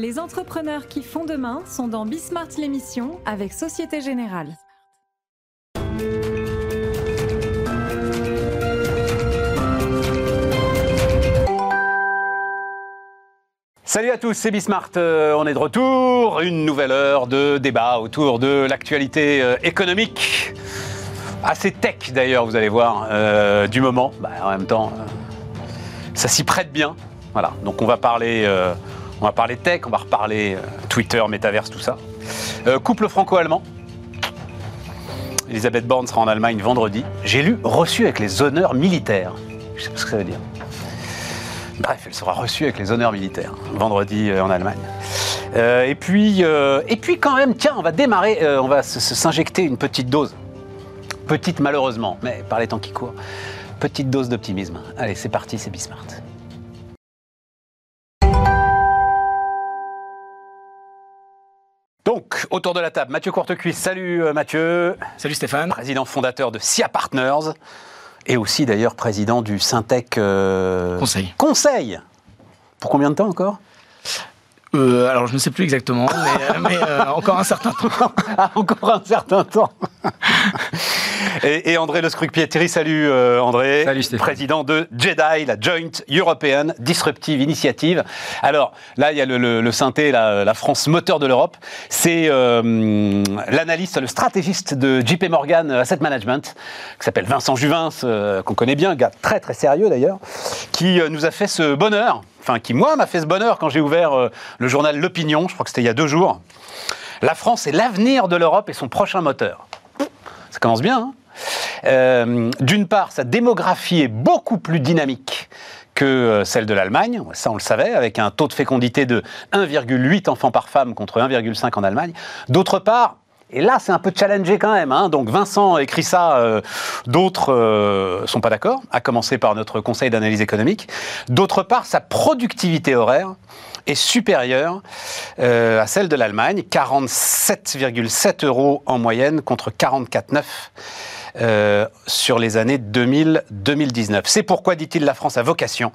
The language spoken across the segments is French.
Les entrepreneurs qui font demain sont dans Bismart l'émission avec Société Générale. Salut à tous, c'est Bismart. Euh, on est de retour. Une nouvelle heure de débat autour de l'actualité euh, économique. Assez tech d'ailleurs, vous allez voir, euh, du moment. Bah, en même temps, ça s'y prête bien. Voilà, donc on va parler, on va parler tech, on va reparler euh, Twitter, métaverse, tout ça. Euh, couple franco-allemand. Elisabeth Borne sera en Allemagne vendredi. J'ai lu reçu avec les honneurs militaires. Je sais pas ce que ça veut dire. Bref, elle sera reçue avec les honneurs militaires vendredi euh, en Allemagne. Et puis, quand même, tiens, on va démarrer, on va s'injecter une petite dose, petite malheureusement, mais par les temps qui courent, petite dose d'optimisme. Allez, c'est parti, c'est Bismart. Autour de la table, Mathieu Courtecuisse. Salut euh, Mathieu, Salut Stéphane. président fondateur de SIA Partners et aussi d'ailleurs président du Syntec euh, Conseil. Conseil. Pour combien de temps encore? Euh, alors je ne sais plus exactement, mais, mais, euh, encore un certain temps. Ah, encore un certain temps. et, et André Le Scruc-Pietri, salut euh, André. Salut Stéphane. Président de JEDI, la Joint European Disruptive Initiative. Alors là, il y a le, le, le synthé, la, la France moteur de l'Europe. C'est euh, l'analyste, le stratégiste de JP Morgan Asset Management, qui s'appelle Vincent Juvin, euh, qu'on connaît bien, un gars très très sérieux d'ailleurs, qui euh, nous a fait ce bonheur, enfin qui moi m'a fait ce bonheur quand j'ai ouvert euh, le journal L'Opinion, je crois que c'était il y a deux jours. La France est l'avenir de l'Europe et son prochain moteur. Ça commence bien. hein? Euh, D'une part, sa démographie est beaucoup plus dynamique que euh, celle de l'Allemagne, ça on le savait, avec un taux de fécondité de 1,8 enfants par femme contre 1,5 en Allemagne. D'autre part, et là c'est un peu challengé quand même, hein, donc Vincent écrit ça, euh, d'autres euh, sont pas d'accord, à commencer par notre conseil d'analyse économique. D'autre part, sa productivité horaire est supérieure à celle de l'Allemagne, 47,7 euros en moyenne contre 44,9 euh, sur les années 2000-2019. C'est pourquoi, dit-il, la France a vocation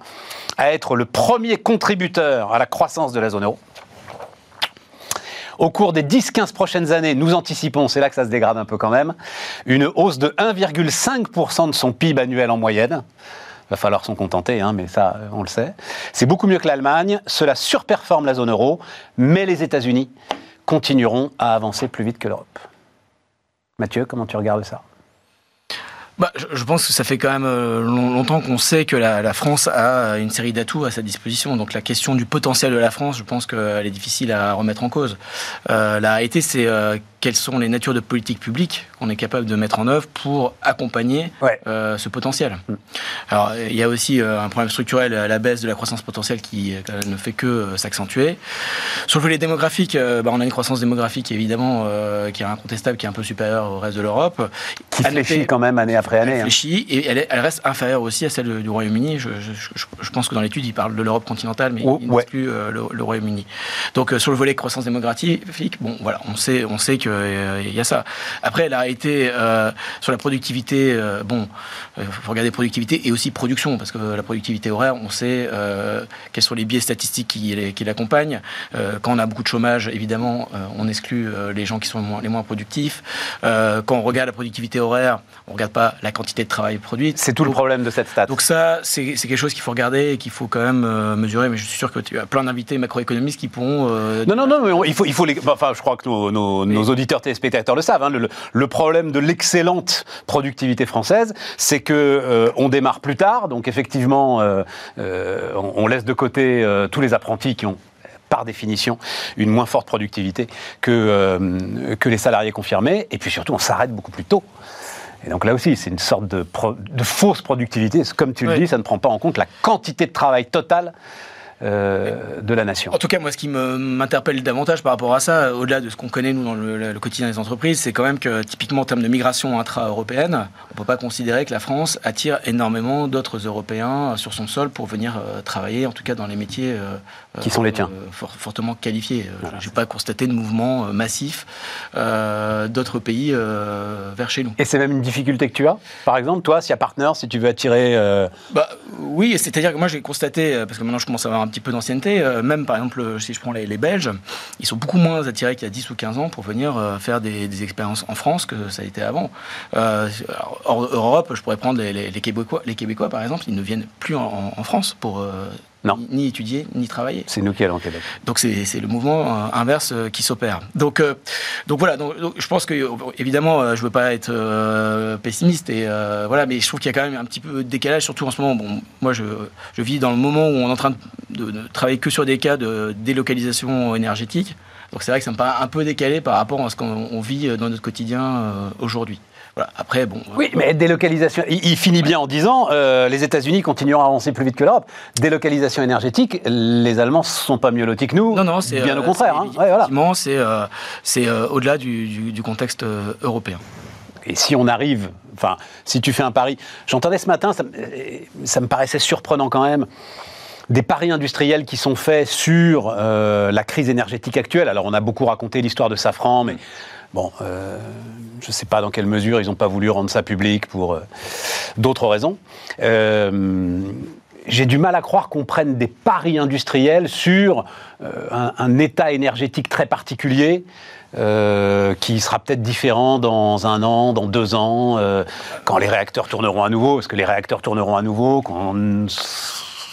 à être le premier contributeur à la croissance de la zone euro. Au cours des 10-15 prochaines années, nous anticipons, c'est là que ça se dégrade un peu quand même, une hausse de 1,5% de son PIB annuel en moyenne. Va falloir s'en contenter, hein, mais ça, euh, on le sait. C'est beaucoup mieux que l'Allemagne. Cela surperforme la zone euro, mais les États-Unis continueront à avancer plus vite que l'Europe. Mathieu, comment tu regardes ça? Bah, je, pense que ça fait quand même euh, long- longtemps qu'on sait que la, la France a une série d'atouts à sa disposition. Donc la question du potentiel de la France, je pense qu'elle est difficile à remettre en cause. Euh, la c'est euh, quelles sont les natures de politiques publiques qu'on est capable de mettre en œuvre pour accompagner Ouais. euh, ce potentiel. Alors, il y a aussi euh, un problème structurel à la baisse de la croissance potentielle qui euh, ne fait que s'accentuer. Sur le volet démographique, bah, on a une croissance démographique évidemment euh, qui est incontestable, qui est un peu supérieure au reste de l'Europe. Qui À fléchit noter- quand même année après année. elle hein. fléchit et elle, est- elle reste inférieure aussi à celle du Royaume-Uni. Je, je- je- je pense que dans l'étude, il parle de l'Europe continentale, mais Oh, il ouais. euh, le, le Royaume-Uni. Donc sur le volet croissance démographique, bon voilà, on sait, on sait qu'il y a ça. Après, la réalité euh, sur la productivité, euh, bon, il faut regarder productivité et aussi production, parce que la productivité horaire, on sait euh, quels sont les biais statistiques qui, l'accompagnent. Euh, quand on a beaucoup de chômage, évidemment, euh, on exclut euh, les gens qui sont les moins, les moins productifs. Euh, quand on regarde la productivité horaire, on regarde pas la quantité de travail produite. C'est tout le problème de cette stat. donc ça, c'est c'est quelque chose qu'il faut regarder et qu'il faut quand même euh, mesurer. Mais je suis sûr que tu as plein d'invités macroéconomistes qui pourront. euh, Non, non, non, mais on- il faut, il faut les. Enfin, je crois que nos, nos- nos auditeurs téléspectateurs le savent. hein, le, le problème de l'excellente productivité française, c'est que euh, on démarre plus tard. Donc, effectivement, euh, euh, on, on laisse de côté tous les apprentis qui ont par définition une moins forte productivité que, que les salariés confirmés. Et puis surtout, on s'arrête beaucoup plus tôt. Et donc là aussi, c'est une sorte de, pro- de fausse productivité. Comme tu le dis, ça ne prend pas en compte la quantité de travail total euh, de la nation. En tout cas, moi, ce qui m'interpelle davantage par rapport à ça, au-delà de ce qu'on connaît, nous, dans le, quotidien des entreprises, c'est quand même que, typiquement, en termes de migration intra-européenne, on ne peut pas considérer que la France attire énormément d'autres Européens sur son sol pour venir euh, travailler, en tout cas dans les métiers euh, Qui sont les tiens. euh, fort- fortement qualifiés. Euh, Je n'ai pas constaté de mouvement euh, massif euh, d'autres pays euh, vers chez nous. Et c'est même une difficulté que tu as? Par exemple, toi, s'il y a partner, si tu veux attirer... euh, Bah, oui, c'est-à-dire que moi j'ai constaté, euh, parce que maintenant je commence à avoir un petit peu d'ancienneté. Euh, même par exemple, si je prends les, Belges, ils sont beaucoup moins attirés qu'il y a 10 ou 15 ans pour venir faire des, expériences en France que ça a été avant. hors Europe, je pourrais prendre les, Québécois, les Québécois, par exemple, ils ne viennent plus en, en France pour non. Ni, étudier, ni travailler. C'est nous qui allons au Québec. Donc c'est le mouvement euh, inverse euh, qui s'opère. Donc, euh, donc voilà, donc, je pense que, évidemment, je ne veux pas être pessimiste, et, voilà, mais je trouve qu'il y a quand même un petit peu de décalage, surtout en ce moment. Bon, moi, je, je vis dans le moment où on est en train de, de travailler que sur des cas de délocalisation énergétique. Donc c'est vrai que ça me paraît un peu décalé par rapport à ce qu'on vit dans notre quotidien aujourd'hui. Après, bon. Oui, mais délocalisation. Il, finit bien en disant euh, les États-Unis continueront à avancer plus vite que l'Europe. Délocalisation énergétique, les Allemands ne sont pas mieux lotis que nous. Non, non, c'est bien au euh, contraire. Hein. Effectivement, c'est euh, c'est au-delà du, contexte européen. Et si on arrive, enfin, si tu fais un pari, j'entendais ce matin, ça, ça, me paraissait surprenant quand même des paris industriels qui sont faits sur la crise énergétique actuelle. Alors on a beaucoup raconté l'histoire de Safran, mais Bon, euh, je ne sais pas dans quelle mesure ils n'ont pas voulu rendre ça public pour euh, d'autres raisons. Euh, j'ai du mal à croire qu'on prenne des paris industriels sur un, état énergétique très particulier. qui sera peut-être différent dans un an, dans deux ans, quand les réacteurs tourneront à nouveau, parce que les réacteurs tourneront à nouveau,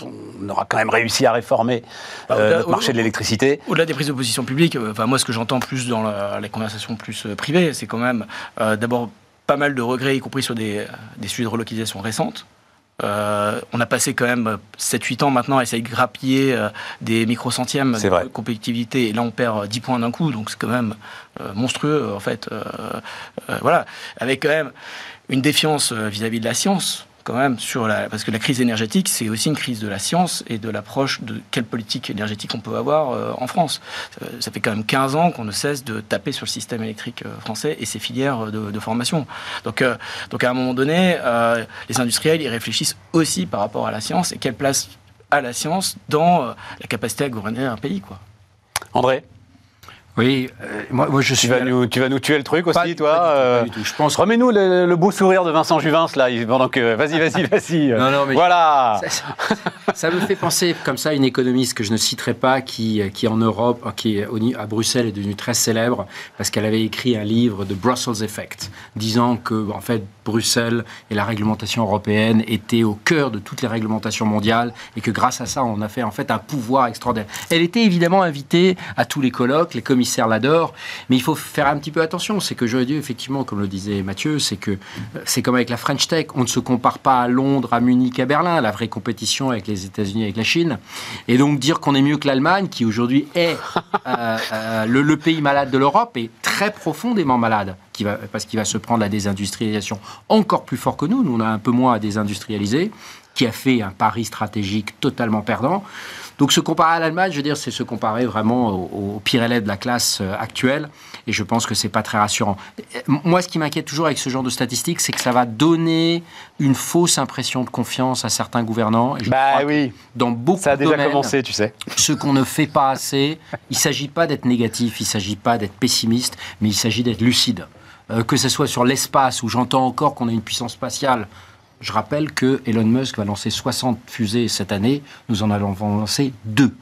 on aura quand même réussi à réformer bah, euh, notre marché de l'électricité. Au-delà des prises de position publiques, euh, enfin, moi ce que j'entends plus dans les conversations plus euh, privées, c'est quand même d'abord pas mal de regrets, y compris sur des, sujets de relocalisation récentes. on a passé quand même 7-8 ans maintenant à essayer de grappiller des micro-centièmes de compétitivité, et là on perd 10 points d'un coup, donc c'est quand même monstrueux en fait. voilà, avec quand même une défiance vis à -vis de la science quand même sur la parce que la crise énergétique c'est aussi une crise de la science et de l'approche de quelle politique énergétique on peut avoir euh, en France. Euh, ça fait quand même 15 ans qu'on ne cesse de taper sur le système électrique euh, français et ses filières de, formation. Donc donc à un moment donné, les industriels ils réfléchissent aussi par rapport à la science et quelle place a la science dans la capacité à gouverner un pays quoi. André? Oui, euh, moi, je suis. Tu vas, nous, tu vas nous tuer le truc aussi, toi Je pense. Remets-nous le, beau sourire de Vincent Juvin, là, pendant que. Vas-y, vas-y, vas-y. non, non, mais voilà. Ça, me fait penser comme ça une économiste que je ne citerai pas, qui, qui en Europe, qui à Bruxelles est devenue très célèbre parce qu'elle avait écrit un livre de Brussels Effect, disant que en fait Bruxelles et la réglementation européenne étaient au cœur de toutes les réglementations mondiales et que grâce à ça, on a fait en fait un pouvoir extraordinaire. Elle était évidemment invitée à tous les colloques, les commissaires l'adore. Mais il faut faire un petit peu attention. C'est que j'aurais dû, effectivement, comme le disait Mathieu, c'est que c'est comme avec la French Tech. On ne se compare pas à Londres, à Munich, à Berlin. La vraie compétition avec les États-Unis, avec la Chine. Et donc dire qu'on est mieux que l'Allemagne, qui aujourd'hui est euh, euh, le, pays malade de l'Europe, est très profondément malade. Va, parce qu'il va se prendre la désindustrialisation encore plus fort que nous. Nous, on a un peu moins à désindustrialiser, qui a fait un pari stratégique totalement perdant. Donc se comparer à l'Allemagne, je veux dire, c'est se comparer vraiment au, pire élève de la classe euh, actuelle. Et je pense que c'est pas très rassurant. Moi, ce qui m'inquiète toujours avec ce genre de statistiques, c'est que ça va donner une fausse impression de confiance à certains gouvernants. Et bah oui. Dans beaucoup ça a déjà domaines, commencé, tu sais. Ce qu'on ne fait pas assez. Il s'agit pas d'être négatif, il s'agit pas d'être pessimiste, mais il s'agit d'être lucide. Euh, que ce soit sur l'espace, où j'entends encore qu'on a une puissance spatiale je rappelle que Elon Musk va lancer 60 fusées cette année, nous en allons lancer deux.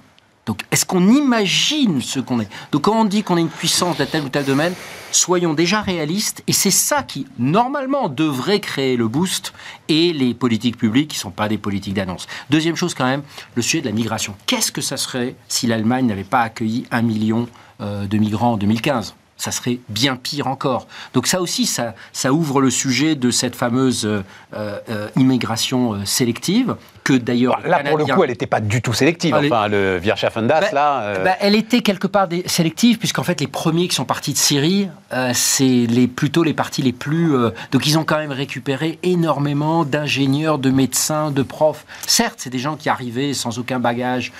Donc, est-ce qu'on imagine ce qu'on est? Donc, quand on dit qu'on a une puissance de tel ou tel domaine, soyons déjà réalistes. Et c'est ça qui, normalement, devrait créer le boost et les politiques publiques qui ne sont pas des politiques d'annonce. Deuxième chose, quand même, le sujet de la migration. Qu'est-ce que ça serait si l'Allemagne n'avait pas accueilli un million euh, de migrants en 2015 ça serait bien pire encore. Donc ça aussi, ça, ouvre le sujet de cette fameuse euh, euh, immigration euh, sélective que d'ailleurs... Là, pour le coup, elle n'était pas du tout sélective. enfin, le Virchafendas, bah, là... Bah, elle était quelque part sélective, puisqu'en fait, les premiers qui sont partis de Syrie, c'est les, plutôt les partis les plus... donc ils ont quand même récupéré énormément d'ingénieurs, de médecins, de profs. Certes, c'est des gens qui arrivaient sans aucun bagage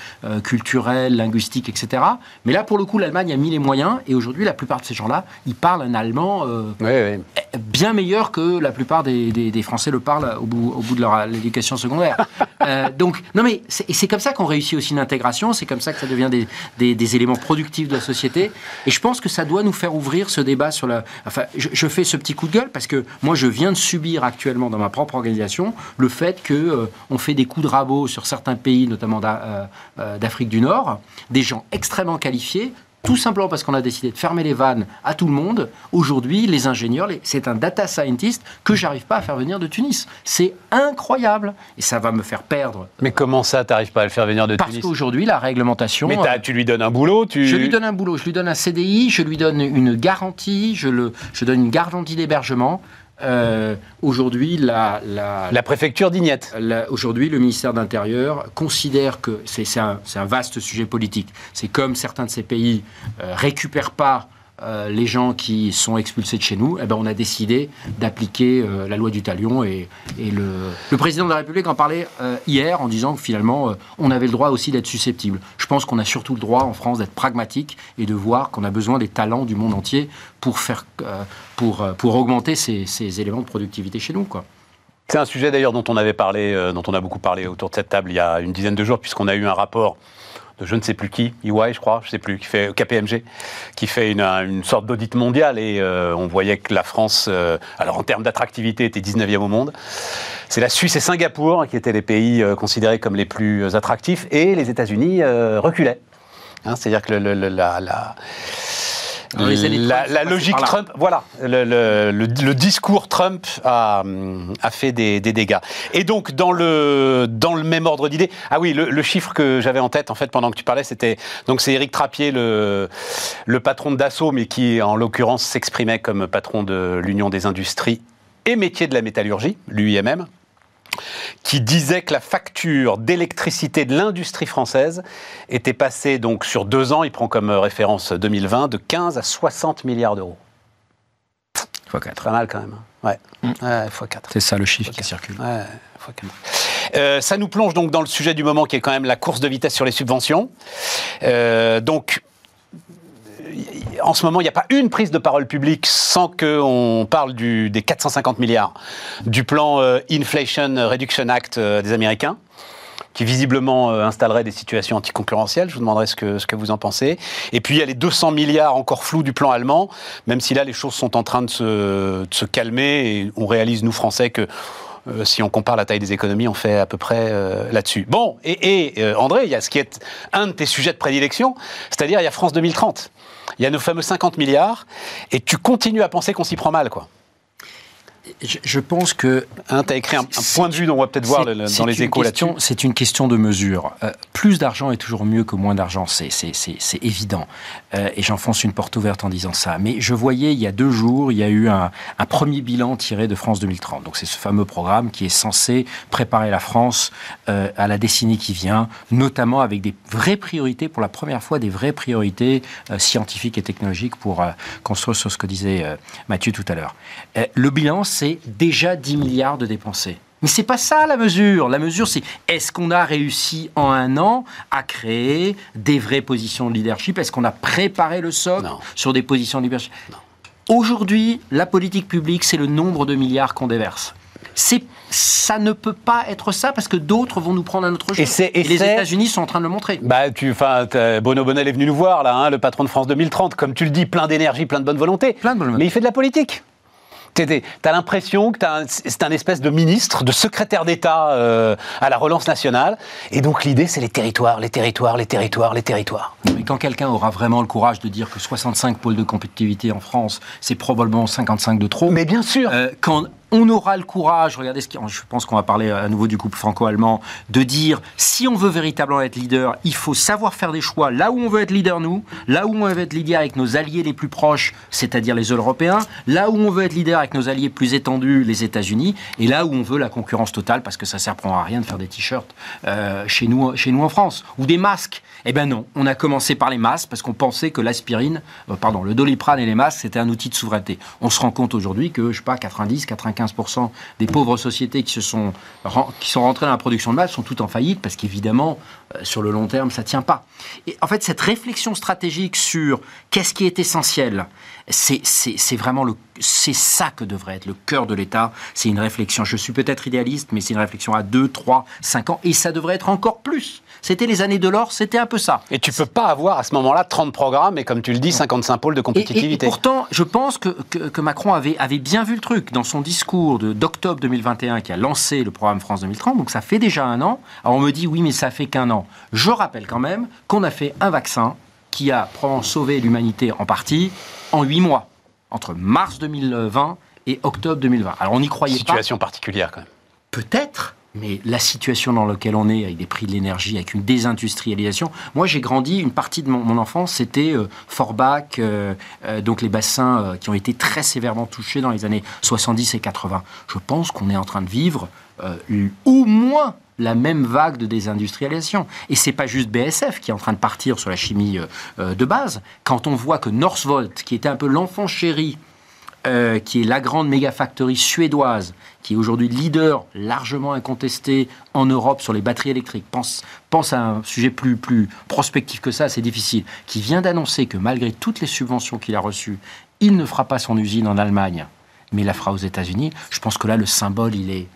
culturel, linguistique, etc. Mais là, pour le coup, l'Allemagne a mis les moyens, et aujourd'hui, la plupart de ces gens-là, ils parlent un allemand euh, bien meilleur que la plupart des, Français le parlent au bout, au bout de leur éducation secondaire. Euh, donc, non mais c'est comme ça qu'on réussit aussi l'intégration, c'est comme ça que ça devient des, éléments productifs de la société. Et je pense que ça doit nous faire ouvrir ce débat sur la. Enfin, je, fais ce petit coup de gueule parce que moi, je viens de subir actuellement dans ma propre organisation le fait que euh, on fait des coups de rabot sur certains pays, notamment d'Afrique du Nord, des gens extrêmement qualifiés tout simplement parce qu'on a décidé de fermer les vannes à tout le monde. Aujourd'hui, les ingénieurs, c'est un data scientist que j'arrive pas à faire venir de Tunis. C'est incroyable. Et ça va me faire perdre. Mais comment ça, tu n'arrives pas à le faire venir de Tunis? Parce qu'aujourd'hui, la réglementation. Mais tu lui donnes un boulot tu... Je lui donne un boulot, je lui donne un CDI, je lui donne une garantie, je, le, je donne une garantie d'hébergement. Euh, aujourd'hui, la, la, préfecture d'Ignette. Aujourd'hui, le ministère de l'Intérieur considère que c'est un, un, vaste sujet politique. C'est comme certains de ces pays euh, récupèrent pas euh, les gens qui sont expulsés de chez nous, eh ben, on a décidé d'appliquer euh, la loi du talion. Et, le, président de la République en parlait euh, hier en disant que finalement, on avait le droit aussi d'être susceptible. Je pense qu'on a surtout le droit en France d'être pragmatique et de voir qu'on a besoin des talents du monde entier pour, faire, pour, pour augmenter ces, éléments de productivité chez nous. C'est un sujet d'ailleurs dont on avait parlé, dont on a beaucoup parlé autour de cette table il y a une dizaine de jours, puisqu'on a eu un rapport de je ne sais plus qui, EY je crois, je sais plus, qui fait KPMG, qui fait une, sorte d'audit mondial et euh, on voyait que la France, euh, alors en termes d'attractivité, était 19e au monde. C'est la Suisse et Singapour qui étaient les pays euh, considérés comme les plus attractifs et les États-Unis reculaient. Hein, c'est-à-dire que le, la la, logique Trump, voilà, le, discours Trump a, a fait des, dégâts. Et donc, dans le, dans le même ordre d'idée, ah oui, le, chiffre que j'avais en tête, en fait, pendant que tu parlais, c'était, donc c'est Éric Trappier, le, le patron de Dassault, mais qui, en l'occurrence, s'exprimait comme patron de l'Union des industries et métiers de la métallurgie, l'UIMM qui disait que la facture d'électricité de l'industrie française était passée donc sur deux ans, il prend comme référence 2020, de 15 à 60 milliards d'euros. Fois 4. Pas mal quand même. Hein. Ouais. Mm. fois 4. C'est ça le chiffre qui circule. Ouais, fois 4. Euh, ça nous plonge donc dans le sujet du moment qui est quand même la course de vitesse sur les subventions. Euh, donc, en ce moment, il n'y a pas une prise de parole publique sans qu'on parle du, des 450 milliards du plan euh, Inflation Reduction Act euh, des Américains qui visiblement euh, installerait des situations anticoncurrentielles. Je vous demanderai ce que, ce que vous en pensez. Et puis il y a les 200 milliards encore flous du plan allemand, même si là les choses sont en train de se, de se calmer et on réalise, nous Français, que si on compare la taille des économies, on fait à peu près là-dessus. Bon, et, et André, il y a ce qui est un de tes sujets de prédilection, c'est-à-dire il y a France 2030 il y a nos fameux 50 milliards, et tu continues à penser qu'on s'y prend mal, quoi. Je, pense que. Hein, tu as écrit un, point de vue dont on va peut-être voir dans les échos là-dessus. C'est une question de mesure. Euh, plus d'argent est toujours mieux que moins d'argent, c'est évident. Euh, et j'enfonce une porte ouverte en disant ça. Mais je voyais il y a deux jours, il y a eu un, un premier bilan tiré de France 2030. Donc c'est ce fameux programme qui est censé préparer la France euh, à la décennie qui vient, notamment avec des vraies priorités, pour la première fois, des vraies priorités scientifiques et technologiques pour construire sur ce que disait Mathieu tout à l'heure. le bilan, c'est déjà 10 milliards de dépensés. Mais c'est pas ça la mesure. La mesure, c'est est-ce qu'on a réussi en un an à créer des vraies positions de leadership? Est-ce qu'on a préparé le socle sur des positions de leadership? Aujourd'hui, la politique publique, c'est le nombre de milliards qu'on déverse. C'est ça ne peut pas être ça parce que d'autres vont nous prendre à notre jeu. Et, les États-Unis sont en train de le montrer. Bah, tu, Bono Bonnel est venu nous voir là, hein, le patron de France 2030, comme tu le dis, plein d'énergie, plein de bonne volonté. Plein de bonne volonté. Mais il fait de la politique. T'as l'impression que c'est un espèce de ministre, de secrétaire d'État euh, à la relance nationale. Et donc l'idée, c'est les territoires, les territoires, les territoires, les territoires. Mais quand quelqu'un aura vraiment le courage de dire que 65 pôles de compétitivité en France, c'est probablement 55 de trop. Mais bien sûr. Euh, quand on aura le courage, regardez ce qui, je pense qu'on va parler à nouveau du couple franco-allemand, de dire si on veut véritablement être leader, il faut savoir faire des choix là où on veut être leader nous, là où on veut être leader avec nos alliés les plus proches, c'est-à-dire les Européens, là où on veut être leader avec nos alliés plus étendus, les États-Unis, et là où on veut la concurrence totale parce que ça sert à rien de faire des t-shirts euh, chez nous, chez nous en France ou des masques. Eh ben non, on a commencé par les masques parce qu'on pensait que l'aspirine, euh, pardon, le doliprane et les masques c'était un outil de souveraineté. On se rend compte aujourd'hui que je sais pas 90, 95 15% des pauvres sociétés qui, se sont, qui sont rentrées dans la production de masse sont toutes en faillite parce qu'évidemment, euh, sur le long terme, ça ne tient pas. Et en fait, cette réflexion stratégique sur qu'est-ce qui est essentiel, c'est vraiment le, c'est ça que devrait être le cœur de l'État. C'est une réflexion. Je suis peut-être idéaliste, mais c'est une réflexion à 2, 3, 5 ans. Et ça devrait être encore plus. C'était les années de l'or, c'était un peu ça. Et tu peux pas avoir à ce moment-là 30 programmes et, comme tu le dis, 55 pôles de compétitivité. Et, pourtant, je pense que, que, Macron avait, avait bien vu le truc dans son discours d'octobre 2021 qui a lancé le programme France 2030. Donc ça fait déjà un an. Alors on me dit oui, mais ça fait qu'un an. Je rappelle quand même qu'on a fait un vaccin qui a probablement sauvé l'humanité en partie en 8 mois, entre mars 2020 et octobre 2020. Alors on n'y croyait pas. Situation particulière quand même. Peut-être, mais la situation dans laquelle on est, avec des prix de l'énergie, avec une désindustrialisation. Moi, j'ai grandi, une partie de mon, enfance, c'était euh, Forbach, euh, euh, donc les bassins qui ont été très sévèrement touchés dans les années 70 et 80. Je pense qu'on est en train de vivre au moins la même vague de désindustrialisation. Et c'est pas juste BSF qui est en train de partir sur la chimie de base. Quand on voit que Northvolt, qui était un peu l'enfant chéri qui est la grande méga factory suédoise, qui est aujourd'hui leader largement incontesté en Europe sur les batteries électriques, pense, pense à un sujet plus, plus prospectif que ça, c'est difficile, qui vient d'annoncer que malgré toutes les subventions qu'il a reçues, il ne fera pas son usine en Allemagne, mais la fera aux États-Unis. Je pense que là, le symbole, il est,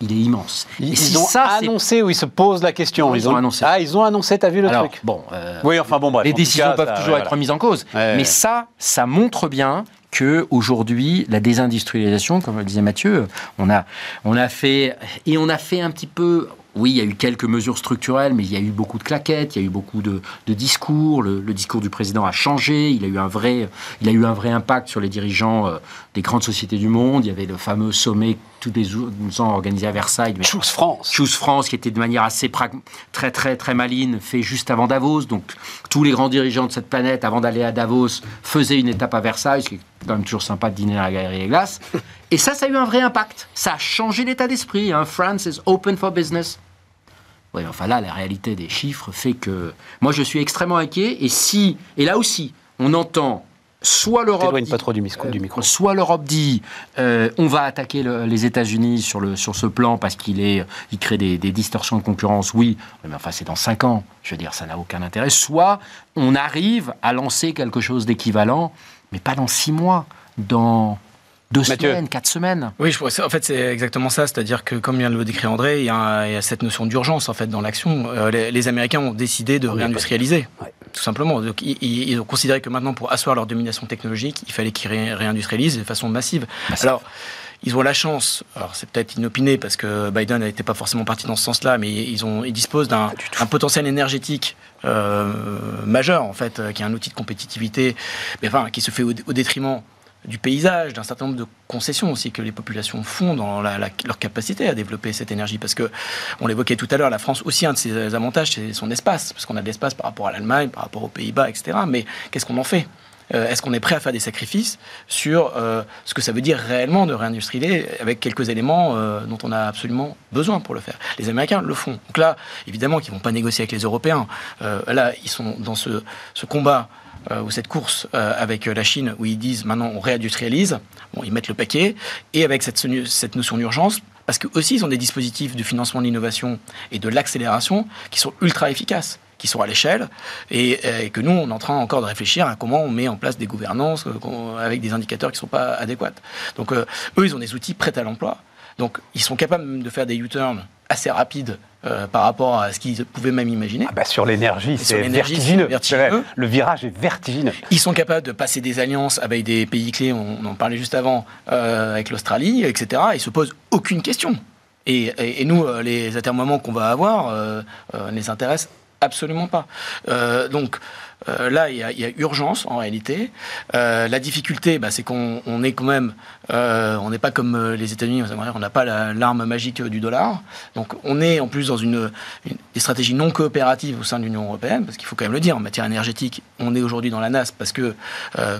il est immense. Ils, ont annoncé ou ils se posent la question. Ils, ont, annoncé. Ah, ils ont annoncé, t'as vu le truc Bon. Euh, oui, enfin bon, bref. Les décisions peuvent toujours être remises en cause. mais ça, ça montre bien que aujourd'hui la désindustrialisation, comme le disait Mathieu, on a, on a fait et on a fait un petit peu. Oui, il y a eu quelques mesures structurelles, mais il y a eu beaucoup de claquettes, il y a eu beaucoup de, discours. Le, discours du président a changé. Il a eu un vrai, il a eu un vrai impact sur les dirigeants euh, des grandes sociétés du monde. Il y avait le fameux sommet tous les ans organisé à Versailles. Choose France. Choose France, qui était de manière assez très très très maline, fait juste avant Davos. Donc tous les grands dirigeants de cette planète, avant d'aller à Davos, faisaient une étape à Versailles, ce qui est quand même toujours sympa de dîner à la galerie des glaces. Et ça, ça a eu un vrai impact. Ça a changé l'état d'esprit. Hein. France is open for business. Oui, enfin là, la réalité des chiffres fait que moi, je suis extrêmement inquiet. Et si, et là aussi, on entend soit l'Europe pas trop du, micro, du micro. soit l'Europe dit euh, on va attaquer les États-Unis sur le sur ce plan parce qu'il est il crée des, distorsions de concurrence oui mais enfin c'est dans cinq ans je veux dire ça n'a aucun intérêt soit on arrive à lancer quelque chose d'équivalent mais pas dans six mois dans deux semaines, quatre semaines. Oui, je, en fait, c'est exactement ça. C'est-à-dire que, comme vient de le décrire André, il y a, cette notion d'urgence en fait dans l'action. Euh, les, Américains ont décidé de réindustrialiser, tout simplement. Donc, ils, ont considéré que maintenant, pour asseoir leur domination technologique, il fallait qu'ils réindustrialisent de façon massive. Alors. Ils ont la chance, alors c'est peut-être inopiné parce que Biden n'était pas forcément parti dans ce sens-là, mais ils, ont, ils disposent d'un potentiel énergétique euh, majeur, en fait, euh, qui est un outil de compétitivité, mais enfin, qui se fait au détriment du paysage, d'un certain nombre de concessions aussi que les populations font dans leur capacité à développer cette énergie. Parce que, on l'évoquait tout à l'heure, la France aussi, un de ses avantages, c'est son espace, parce qu'on a de l'espace par rapport à l'Allemagne, par rapport aux Pays-Bas, etc. Mais qu'est-ce qu'on en fait? Est-ce qu'on est prêt à faire des sacrifices sur euh, ce que ça veut dire réellement de réindustrialiser avec quelques éléments euh, dont on a absolument besoin pour le faire? Les Américains le font. Donc là, évidemment qu'ils vont pas négocier avec les Européens. là, ils sont dans ce, combat euh, ou cette course euh, avec la Chine où ils disent maintenant on réindustrialise, bon, ils mettent le paquet, et avec cette, cette notion d'urgence, parce qu'eux aussi ils ont des dispositifs de financement de l'innovation et de l'accélération qui sont ultra efficaces qui sont à l'échelle et, que nous, on est en train encore de réfléchir à comment on met en place des gouvernances euh, avec des indicateurs qui ne sont pas adéquats. Donc, eux, ils ont des outils prêts à l'emploi. Donc, ils sont capables de faire des U-turns assez rapides euh, par rapport à ce qu'ils pouvaient même imaginer. Ah bah sur l'énergie, c'est vertigineux. Le virage est vertigineux. Ils sont capables de passer des alliances avec des pays clés, on, en parlait juste avant, euh, avec l'Australie, etc. Ils se posent aucune question. Et, nous, euh, les atermoiements qu'on va avoir ne les intéressent absolument pas. donc, euh, là, il y, a, urgence en réalité. Euh, la difficulté, bah, c'est qu'on est quand même, euh, on n'est pas comme les États-Unis, on n'a pas l'arme magique du dollar. Donc, on est en plus dans une, des stratégies non coopératives au sein de l'Union européenne, parce qu'il faut quand même le dire, en matière énergétique, on est aujourd'hui dans la NAS, parce que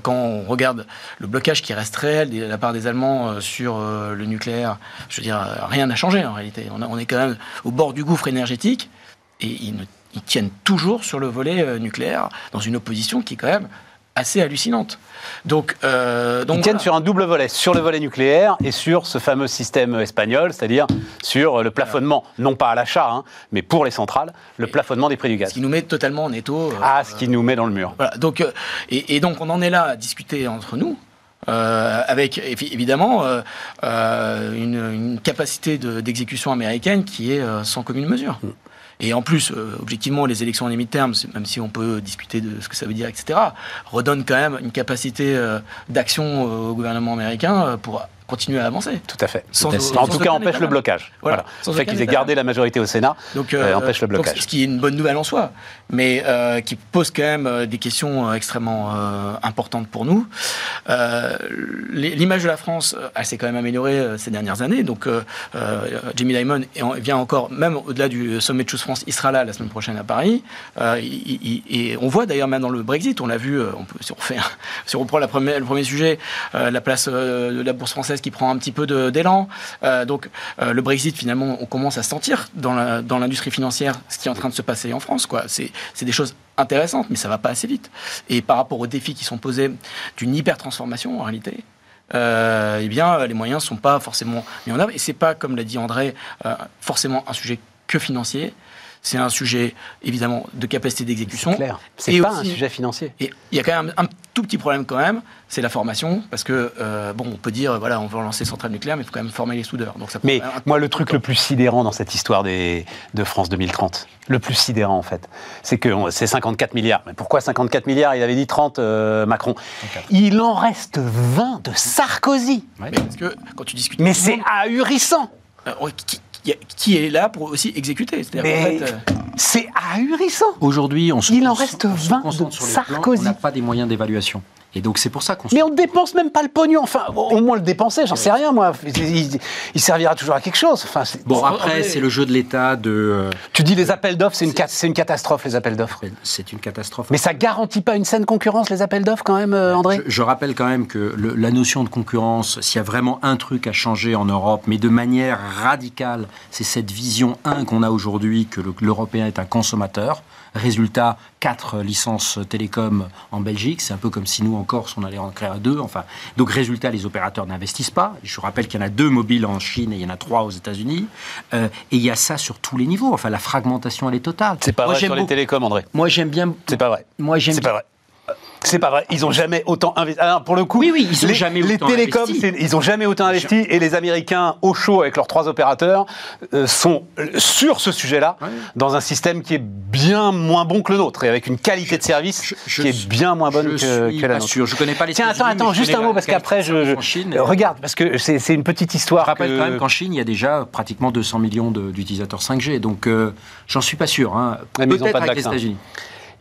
quand on regarde le blocage qui reste réel de la part des Allemands sur le nucléaire, je veux dire, rien n'a changé en réalité. On, on, est quand même au bord du gouffre énergétique, et il ne ils tiennent toujours sur le volet euh, nucléaire, dans une opposition qui est quand même assez hallucinante. Donc, euh, donc Ils tiennent voilà. sur un double volet, sur le volet nucléaire et sur ce fameux système espagnol, c'est-à-dire sur le plafonnement, non pas à l'achat, hein, mais pour les centrales, le plafonnement des prix du ce gaz. qui nous met totalement en étau. euh, Ah, ce qui nous met dans le mur. Voilà, donc, euh, et, et donc on en est là à discuter entre nous. euh, avec évi- évidemment euh, euh, une, une capacité de- d'exécution américaine qui est euh, sans commune mesure. Et en plus, euh, objectivement, les élections en les termes même si on peut discuter de ce que ça veut dire, etc., redonnent quand même une capacité euh, d'action euh, au gouvernement américain pour continuer à avancer. Tout à fait. Sans- en tout cas, empêche le blocage. Voilà. Le fait qu'ils aient gardé la majorité au Sénat Donc, euh, empêche le donc, blocage. ce qui est une bonne nouvelle en soi, mais euh, qui pose quand même euh, des questions euh, extrêmement euh, importantes pour nous. Euh, L'image de la France, euh, elle s'est quand même améliorée euh, ces dernières années. Donc, euh, euh, Jimmy en- vient encore, même au-delà du sommet de Choose France, il sera là la semaine prochaine à Paris. Euh, il- il- et on voit d'ailleurs même dans le Brexit, on l'a vu, euh, on peut, si, on si reprend la première- le premier sujet, euh, la place euh, de la bourse française qui prend un petit peu d'élan. Euh, donc, euh, le Brexit, finalement, on commence à sentir dans l'industrie financière ce qui est en train de se passer en France. C'est des choses intéressantes, mais ça va pas assez vite. Et par rapport aux défis qui sont posés d'une hyper-transformation, en réalité, euh, eh bien, les moyens sont pas forcément mis en œuvre. Et c'est pas, comme l'a dit André, forcément un sujet que financier. C'est un sujet, évidemment, de capacité d'exécution. C'est clair. C'est pas aussi- un sujet financier. Et il y a quand même un tout petit problème quand même, c'est la formation, parce que euh, bon, on peut dire voilà, on veut relancer centrale nucléaire, mais il faut quand même former les soudeurs. Donc ça Mais moi, le truc le plus sidérant dans cette histoire des, de France 2030, le plus sidérant en fait, c'est que c'est 54 milliards. Mais pourquoi 54 milliards? Il avait dit 30, euh, Macron. Il en reste 20 de Sarkozy. Mais parce que quand tu discutes, Mais c'est ahurissant. euh, ouais, qui, qui- est là pour aussi exécuter fait, euh, c'est ahurissant. Aujourd'hui, on se Il en reste on se 20 concentre de sur les plans, Sarkozy. On n'a pas des moyens d'évaluation. Et donc, c'est pour ça qu'on Mais on dépense même pas le pognon. Enfin, au moins le dépenser, j'en sais rien moi. Il, il- servira toujours à quelque chose. Enfin, Bon, après, c'est le jeu de l'État de. euh, tu dis les appels d'offres, c'est une, cat- c'est une catastrophe les appels d'offres. c'est une catastrophe. Mais ça garantit pas une saine concurrence les appels d'offres quand même, euh, André? Je, je rappelle quand même que le- la notion de concurrence, s'il y a vraiment un truc à changer en Europe, mais de manière radicale, c'est cette vision, un, qu'on a aujourd'hui, que le- l'Européen est un consommateur. Résultat, quatre licences télécom en Belgique. C'est un peu comme si nous, en Corse, on allait en créer deux. Enfin, donc, résultat, les opérateurs n'investissent pas. Je rappelle qu'il y en a deux mobiles en Chine et il y en a trois aux États-Unis. Euh, et il y a ça sur tous les niveaux. Enfin, la fragmentation, elle est totale. C'est pas Moi, vrai sur les télécoms, André. Moi, j'aime bien. C'est pas vrai. Moi, j'aime C'est pas vrai. C'est pas vrai. Ils ont jamais autant investi. Alors, pour le coup, Oui, oui, ils ont les, jamais les autant télécoms, ils ont jamais autant investi. Et les Américains, au chaud avec leurs trois opérateurs, euh, sont euh, sur ce sujet-là Ouais. dans un système qui est bien moins bon que le nôtre et avec une qualité de service Je- je qui est bien moins bonne je que, la pas nôtre. sûr. Je connais pas les Tiens, attends, attends, juste un mot parce qu'après, je, en Chine. regarde, parce que c'est une petite histoire. Je rappelle que- quand même qu'en Chine, il y a déjà pratiquement 200 millions d'utilisateurs 5G. Donc, euh, j'en suis pas sûr. Hein. Peut-être avec les. États-Unis.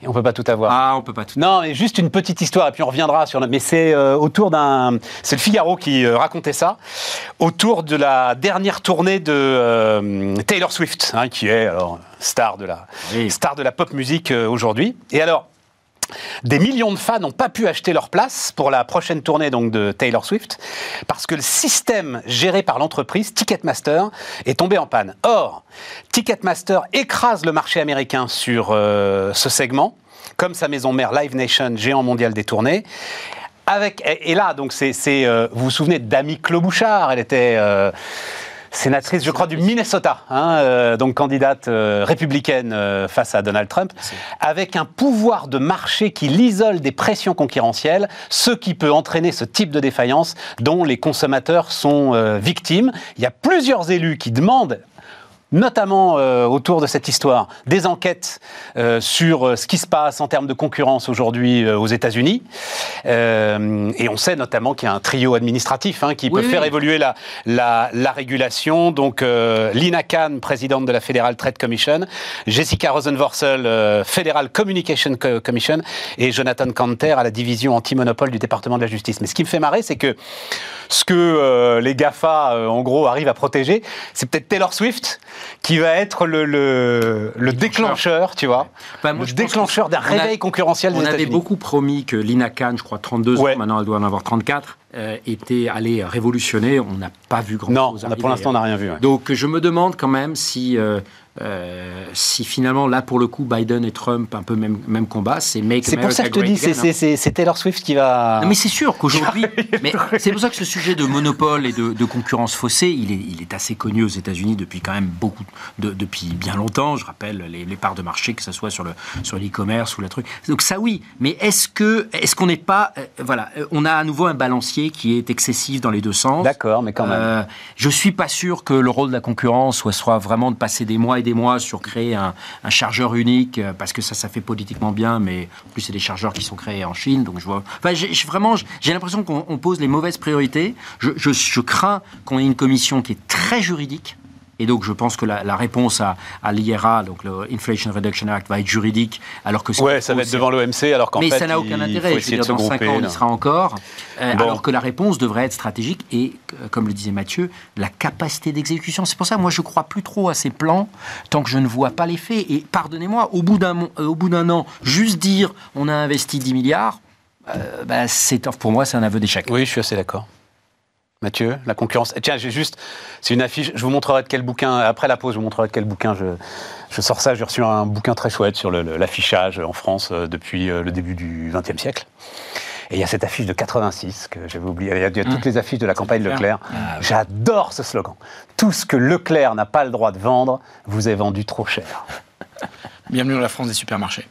Et on peut pas tout avoir. Ah, on peut pas tout. Non, mais juste une petite histoire, et puis on reviendra sur. Mais c'est euh, autour d'un. C'est le Figaro qui euh, racontait ça, autour de la dernière tournée de euh, Taylor Swift, hein, qui est alors star de la Oui. star de la pop musique aujourd'hui. Et alors. Des millions de fans n'ont pas pu acheter leur place pour la prochaine tournée donc de Taylor Swift parce que le système géré par l'entreprise Ticketmaster est tombé en panne. Or, Ticketmaster écrase le marché américain sur euh, ce segment, comme sa maison mère Live Nation, géant mondial des tournées. Et, là, donc c'est, euh, vous vous souvenez d'Amy Klobuchar, elle était euh, sénatrice, je crois, du Minnesota, hein, euh, donc candidate euh, républicaine euh, face à Donald Trump, avec un pouvoir de marché qui l'isole des pressions concurrentielles, ce qui peut entraîner ce type de défaillance dont les consommateurs sont victimes. Il y a plusieurs élus qui demandent notamment euh, autour de cette histoire, des enquêtes euh, sur euh, ce qui se passe en termes de concurrence aujourd'hui euh, aux États-Unis. Et on sait notamment qu'il y a un trio administratif hein, qui Oui, peut oui. faire évoluer la, la, la régulation. Donc, Lina Khan, présidente de la Federal Trade Commission, Jessica Rosenworcel, Federal Communication Co- Commission, et Jonathan Canter à la division anti-monopole du département de la justice. Mais ce qui me fait marrer, c'est que ce que les GAFA, en gros, arrivent à protéger, c'est peut-être Taylor Swift qui va être le, le, le déclencheur, tu vois, Bah, moi, le déclencheur d'un a- réveil concurrentiel des On avait beaucoup promis que Lina Khan, je crois 32 Ouais. ans, maintenant elle doit en avoir 34, euh, était allée révolutionner. On n'a pas vu grand-chose. Non, on a, pour l'instant, on n'a rien vu. ouais. Donc je me demande quand même si euh, euh, si finalement, là, pour le coup, Biden et Trump, un peu même, même combat, c'est Make C'est pour ça que je te dis, hein. c'est Taylor Swift qui va. Non, mais c'est sûr qu'aujourd'hui, mais c'est pour ça que ce sujet de monopole et de, de concurrence faussée, il est, il est assez connu aux États-Unis depuis quand même beaucoup, de, depuis bien longtemps. Je rappelle les, les parts de marché, que ce soit sur le sur l'e-commerce ou la truc. Donc ça, oui. Mais est-ce que est-ce qu'on n'est pas, euh, voilà, euh, on a à nouveau un balancier qui est excessif dans les deux sens. D'accord, mais quand même. Euh, je suis pas sûr que le rôle de la concurrence soit, soit vraiment de passer des mois et des mois sur créer un, chargeur unique, euh, parce que ça, ça fait politiquement bien, mais en plus, c'est des chargeurs qui sont créés en Chine, donc je vois. Enfin, j'ai vraiment, j'ai l'impression qu'on on pose les mauvaises priorités. Je, je crains qu'on ait une commission qui est très juridique. Et donc, je pense que la, la réponse à, à l'IRA, donc le Inflation Reduction Act, va être juridique, alors que Ouais, ça va être devant l'OMC, alors qu'en fait. ça n'a aucun intérêt. Je veux dire, dans 5 grouper, ans, on y sera encore. Euh, Bon. Alors que la réponse devrait être stratégique et, euh, comme le disait Mathieu, la capacité d'exécution. C'est pour ça, moi, je crois plus trop à ces plans tant que je ne vois pas les faits. Et pardonnez-moi, au bout d'un euh, au bout d'un an, juste dire on a investi 10 milliards, euh, bah, pour moi, c'est un aveu d'échec. Oui, je suis assez d'accord. Mathieu, la concurrence. Tiens, j'ai juste, c'est une affiche. Je vous montrerai de quel bouquin après la pause. Je vous montrerai de quel bouquin je, je sors ça. J'ai reçu un bouquin très chouette sur l'affichage en France euh, depuis euh, le début du XXe siècle. Et il y a cette affiche de 86 que j'avais oublié. Il y a, toutes les affiches de la campagne Leclerc. J'adore ce slogan. Tout ce que Leclerc n'a pas le droit de vendre, vous est vendu trop cher. Bienvenue dans la France des supermarchés.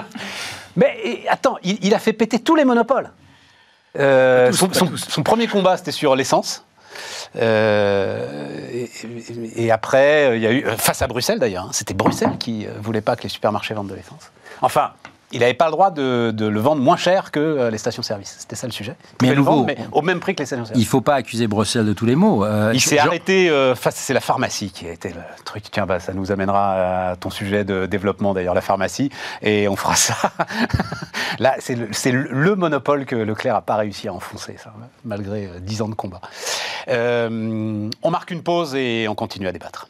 Mais et, attends, il, il a fait péter tous les monopoles. Euh, tous, son, premier combat, c'était sur l'essence. Euh, et, après, il y a eu, euh, face à Bruxelles d'ailleurs, hein, c'était Bruxelles qui ne voulait pas que les supermarchés vendent de l'essence. Enfin, il n'avait pas le droit de, de le vendre moins cher que euh, les stations-service. C'était ça le sujet. Il Mais le nouveau, vendre, mais au même prix que les stations-service. Il ne faut pas accuser Bruxelles de tous les maux. Euh, Il s'est arrêté euh, face, c'est la pharmacie qui a été le truc. Tiens, bah, ça nous amènera à ton sujet de développement d'ailleurs, la pharmacie, et on fera ça. Là, c'est le, monopole que Leclerc n'a pas réussi à enfoncer, ça, malgré dix ans de combat. Euh, on marque une pause et on continue à débattre.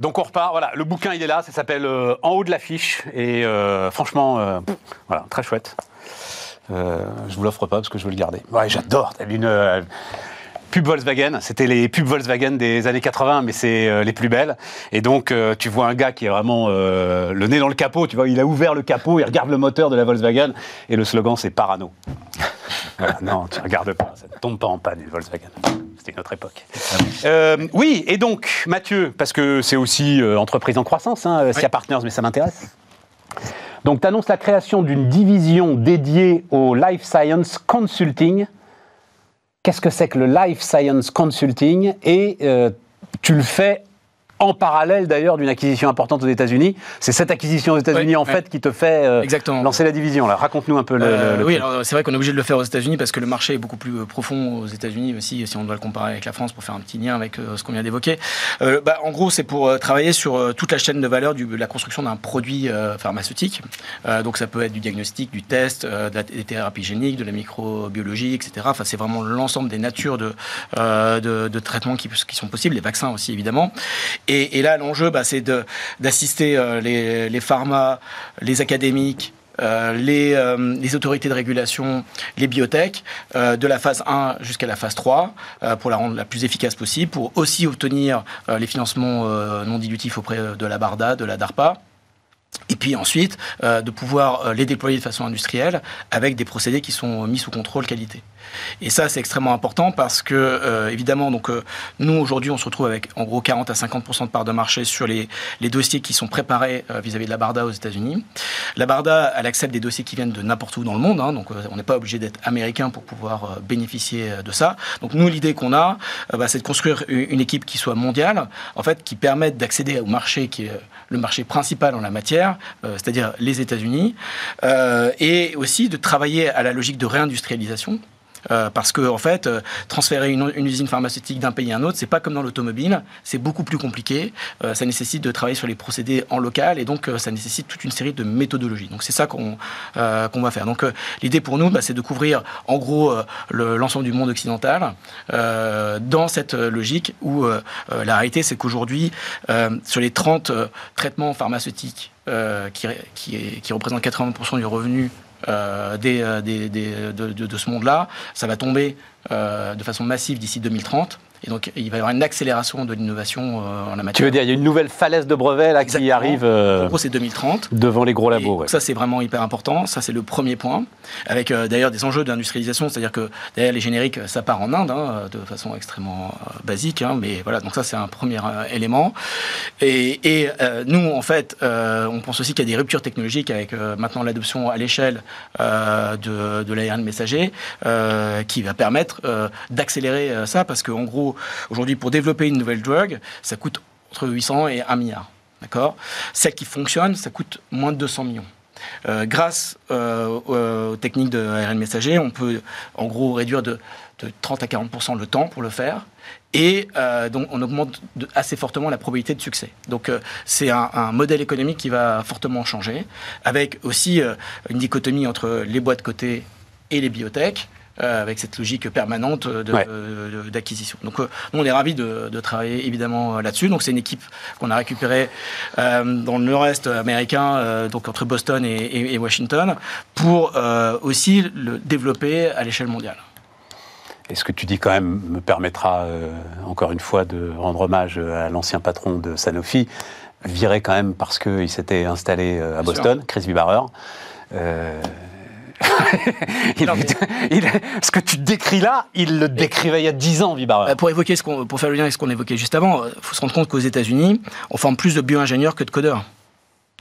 Donc on repart, voilà, le bouquin il est là, ça s'appelle euh, En haut de l'affiche, et euh, franchement, euh, voilà, très chouette. Je vous l'offre pas parce que je veux le garder. Ouais, j'adore. Une pub Volkswagen, c'était les pubs Volkswagen des années 80, mais c'est les plus belles. Et donc, tu vois un gars qui est vraiment le nez dans le capot. Tu vois, il a ouvert le capot, il regarde le moteur de la Volkswagen, et le slogan c'est Parano. Non, tu regardes pas, ça ne tombe pas en panne une Volkswagen. C'était une autre époque. Euh, oui, et donc Mathieu, parce que c'est aussi euh, entreprise en croissance, hein, SIA Partners, mais ça m'intéresse. Donc, tu annonces la création d'une division dédiée au Life Science Consulting. Qu'est-ce que c'est que le Life Science Consulting? Et euh, tu le fais en parallèle d'ailleurs d'une acquisition importante aux États-Unis. C'est cette acquisition aux États-Unis Oui, en ouais. fait qui te fait euh, lancer la division. Là. Raconte-nous un peu le. Euh, le- oui, c'est vrai qu'on est obligé de le faire aux États-Unis parce que le marché est beaucoup plus euh, profond aux États-Unis aussi, si on doit le comparer avec la France pour faire un petit lien avec euh, ce qu'on vient d'évoquer. Bah, en gros, c'est pour travailler sur toute la chaîne de valeur du- de la construction d'un produit pharmaceutique. Donc ça peut être du diagnostic, du test, de la- des thérapies géniques, de la microbiologie, etc. Enfin, c'est vraiment l'ensemble des natures de, de, de traitements qui, qui sont possibles, les vaccins aussi évidemment. Et, et là, l'enjeu, bah, c'est d'assister euh, les, les pharma, les académiques, euh, les, euh, les autorités de régulation, les biotech, de la phase 1 jusqu'à la phase 3, euh, pour la rendre la plus efficace possible, pour aussi obtenir les financements non dilutifs auprès de la BARDA, de la DARPA. Et puis ensuite, de pouvoir les déployer de façon industrielle avec des procédés qui sont mis sous contrôle qualité. Et ça, c'est extrêmement important parce que, euh, évidemment, donc, euh, nous, aujourd'hui, on se retrouve avec en gros 40 à 50% de part de marché sur les, dossiers qui sont préparés euh, vis-à-vis de la BARDA aux États-Unis. La BARDA, elle accepte des dossiers qui viennent de n'importe où dans le monde, hein, donc on n'est pas obligé d'être américain pour pouvoir bénéficier de ça. Donc nous, l'idée qu'on a, bah, c'est de construire une équipe qui soit mondiale, en fait, qui permette d'accéder au marché qui est le marché principal en la matière, c'est-à-dire les États-Unis, et aussi de travailler à la logique de réindustrialisation. Euh, parce que en fait, euh, transférer une, usine pharmaceutique d'un pays à un autre, c'est pas comme dans l'automobile, c'est beaucoup plus compliqué. Euh, ça nécessite de travailler sur les procédés en local et donc ça nécessite toute une série de méthodologies. Donc c'est ça qu'on qu'on va faire. Donc l'idée pour nous, bah, c'est de couvrir en gros le- l'ensemble du monde occidental dans cette logique où la réalité, c'est qu'aujourd'hui, sur les 30 euh, traitements pharmaceutiques qui, qui, qui représentent 80% du revenu des, des, de, de, ce monde-là. Ça va tomber de façon massive d'ici 2030. Et donc, il va y avoir une accélération de l'innovation euh, en la matière. Tu veux dire, il y a une nouvelle falaise de brevets là, qui arrive euh, en gros, c'est 2030. devant les gros labos. Ouais. Ça, c'est vraiment hyper important. Ça, c'est le premier point. Avec euh, d'ailleurs des enjeux d'industrialisation, c'est-à-dire que derrière les génériques, ça part en Inde hein, de façon extrêmement basique. Hein, mais voilà, donc ça, c'est un premier élément. Et, et nous, en fait, on pense aussi qu'il y a des ruptures technologiques avec maintenant l'adoption à l'échelle de, de l'ARN messager qui va permettre d'accélérer ça parce qu'en gros, aujourd'hui, pour développer une nouvelle drogue, ça coûte entre 800 et 1 milliard. D'accord? Celle qui fonctionne, ça coûte moins de 200 millions. Euh, grâce euh, aux techniques de ARN messager, on peut en gros réduire de, 30 à 40% le temps pour le faire. Et euh, donc, on augmente assez fortement la probabilité de succès. Donc, c'est un, modèle économique qui va fortement changer, avec aussi une dichotomie entre les boîtes cotées et les biotech. Euh, avec cette logique permanente d'acquisition. Donc euh, on est ravis de, travailler évidemment là-dessus. Donc c'est une équipe qu'on a récupérée euh, dans le nord-est américain, donc entre Boston et, Washington, pour aussi le développer à l'échelle mondiale. Et ce que tu dis quand même me permettra encore une fois de rendre hommage à l'ancien patron de Sanofi, viré quand même parce qu'il s'était installé à Boston, Chris Bibarer ce que tu décris là, il le décrivait il y a 10 ans, Vibar. Euh, pour, évoquer ce pour faire le lien avec ce qu'on évoquait juste avant, il euh, faut se rendre compte qu'aux États-Unis, on forme plus de bio-ingénieurs que de codeurs.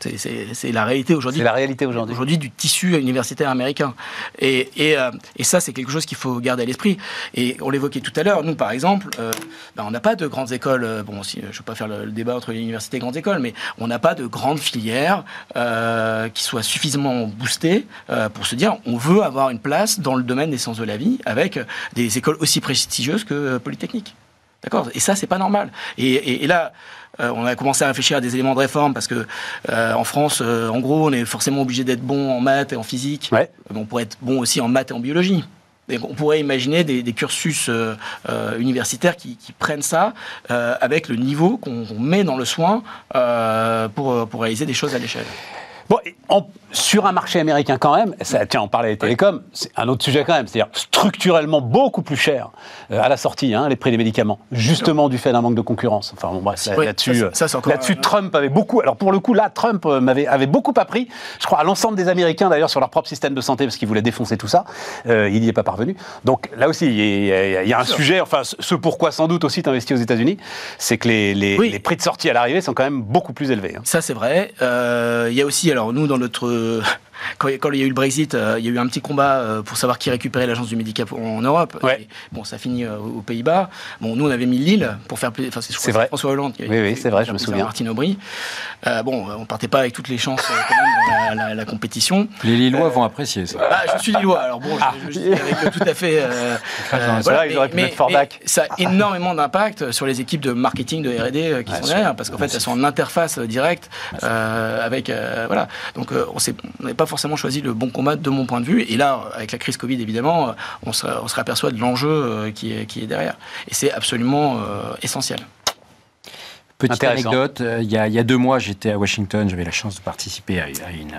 C'est la réalité aujourd'hui. C'est la réalité aujourd'hui. Aujourd'hui du tissu universitaire américain. Et, et, euh, et ça, c'est quelque chose qu'il faut garder à l'esprit. Et on l'évoquait tout à l'heure, nous, par exemple, euh, ben, on n'a pas de grandes écoles. Euh, bon, si, je ne veux pas faire le, débat entre l'université et grandes écoles, mais on n'a pas de grandes filières qui soient suffisamment boostées pour se dire on veut avoir une place dans le domaine des sciences de la vie avec des écoles aussi prestigieuses que Polytechnique. D'accord? Et ça, c'est pas normal. Et, et là, on a commencé à réfléchir à des éléments de réforme parce que euh, en France, euh, en gros, on est forcément obligé d'être bon en maths et en physique. Ouais. on pourrait être bon aussi en maths et en biologie. on pourrait imaginer des, cursus universitaires qui, prennent ça avec le niveau qu'on met dans le soin pour, pour réaliser des choses à l'échelle. Bon, sur un marché américain quand même, ça, tiens, on parlait des télécoms, c'est un autre sujet quand même, c'est-à-dire structurellement beaucoup plus cher euh, à la sortie, hein, les prix des médicaments, justement du fait d'un manque de concurrence. Enfin bon, bref, là-dessus, là-dessus, Trump avait beaucoup. Alors pour le coup, là, Trump euh, m'avait avait beaucoup appris, je crois, à l'ensemble des Américains d'ailleurs sur leur propre système de santé parce qu'il voulait défoncer tout ça. Euh, il n'y est pas parvenu. Donc là aussi, il y a, un sujet. Enfin, ce pourquoi sans doute aussi investi aux États-Unis, c'est que les, les, prix de sortie à l'arrivée sont quand même beaucoup plus élevés. Hein. Ça c'est vrai. il y a aussi, alors nous dans notre quand, il y a eu le Brexit, euh, il y a eu un petit combat euh, pour savoir qui récupérait l'agence du médicament en Europe. bon, ça finit euh, aux Pays-Bas. Bon, nous, on avait mis Lille pour faire plaisir. Enfin, c'est vrai. François Hollande. Qui oui, oui, c'est vrai, je me souviens. Martine Aubry. bon, on partait pas avec toutes les chances quand même dans la, compétition. Les Lillois vont apprécier ça. Bah, je suis Lillois, alors bon, ah. je, dis avec tout à fait. voilà, ils auraient pu mettre Fordac. Ça a énormément d'impact sur les équipes de marketing de R&D qui sont derrière, parce qu'en fait, elles sont en interface directe avec voilà. Donc, on n'a pas forcément choisi le bon combat de mon point de vue. Et là, avec la crise Covid, évidemment, euh, on se, on se aperçoit de l'enjeu euh, qui est, qui est derrière. Et c'est absolument euh, essentiel. Petite anecdote, il y, a, il y, a, deux mois, j'étais à Washington, j'avais la chance de participer à, une,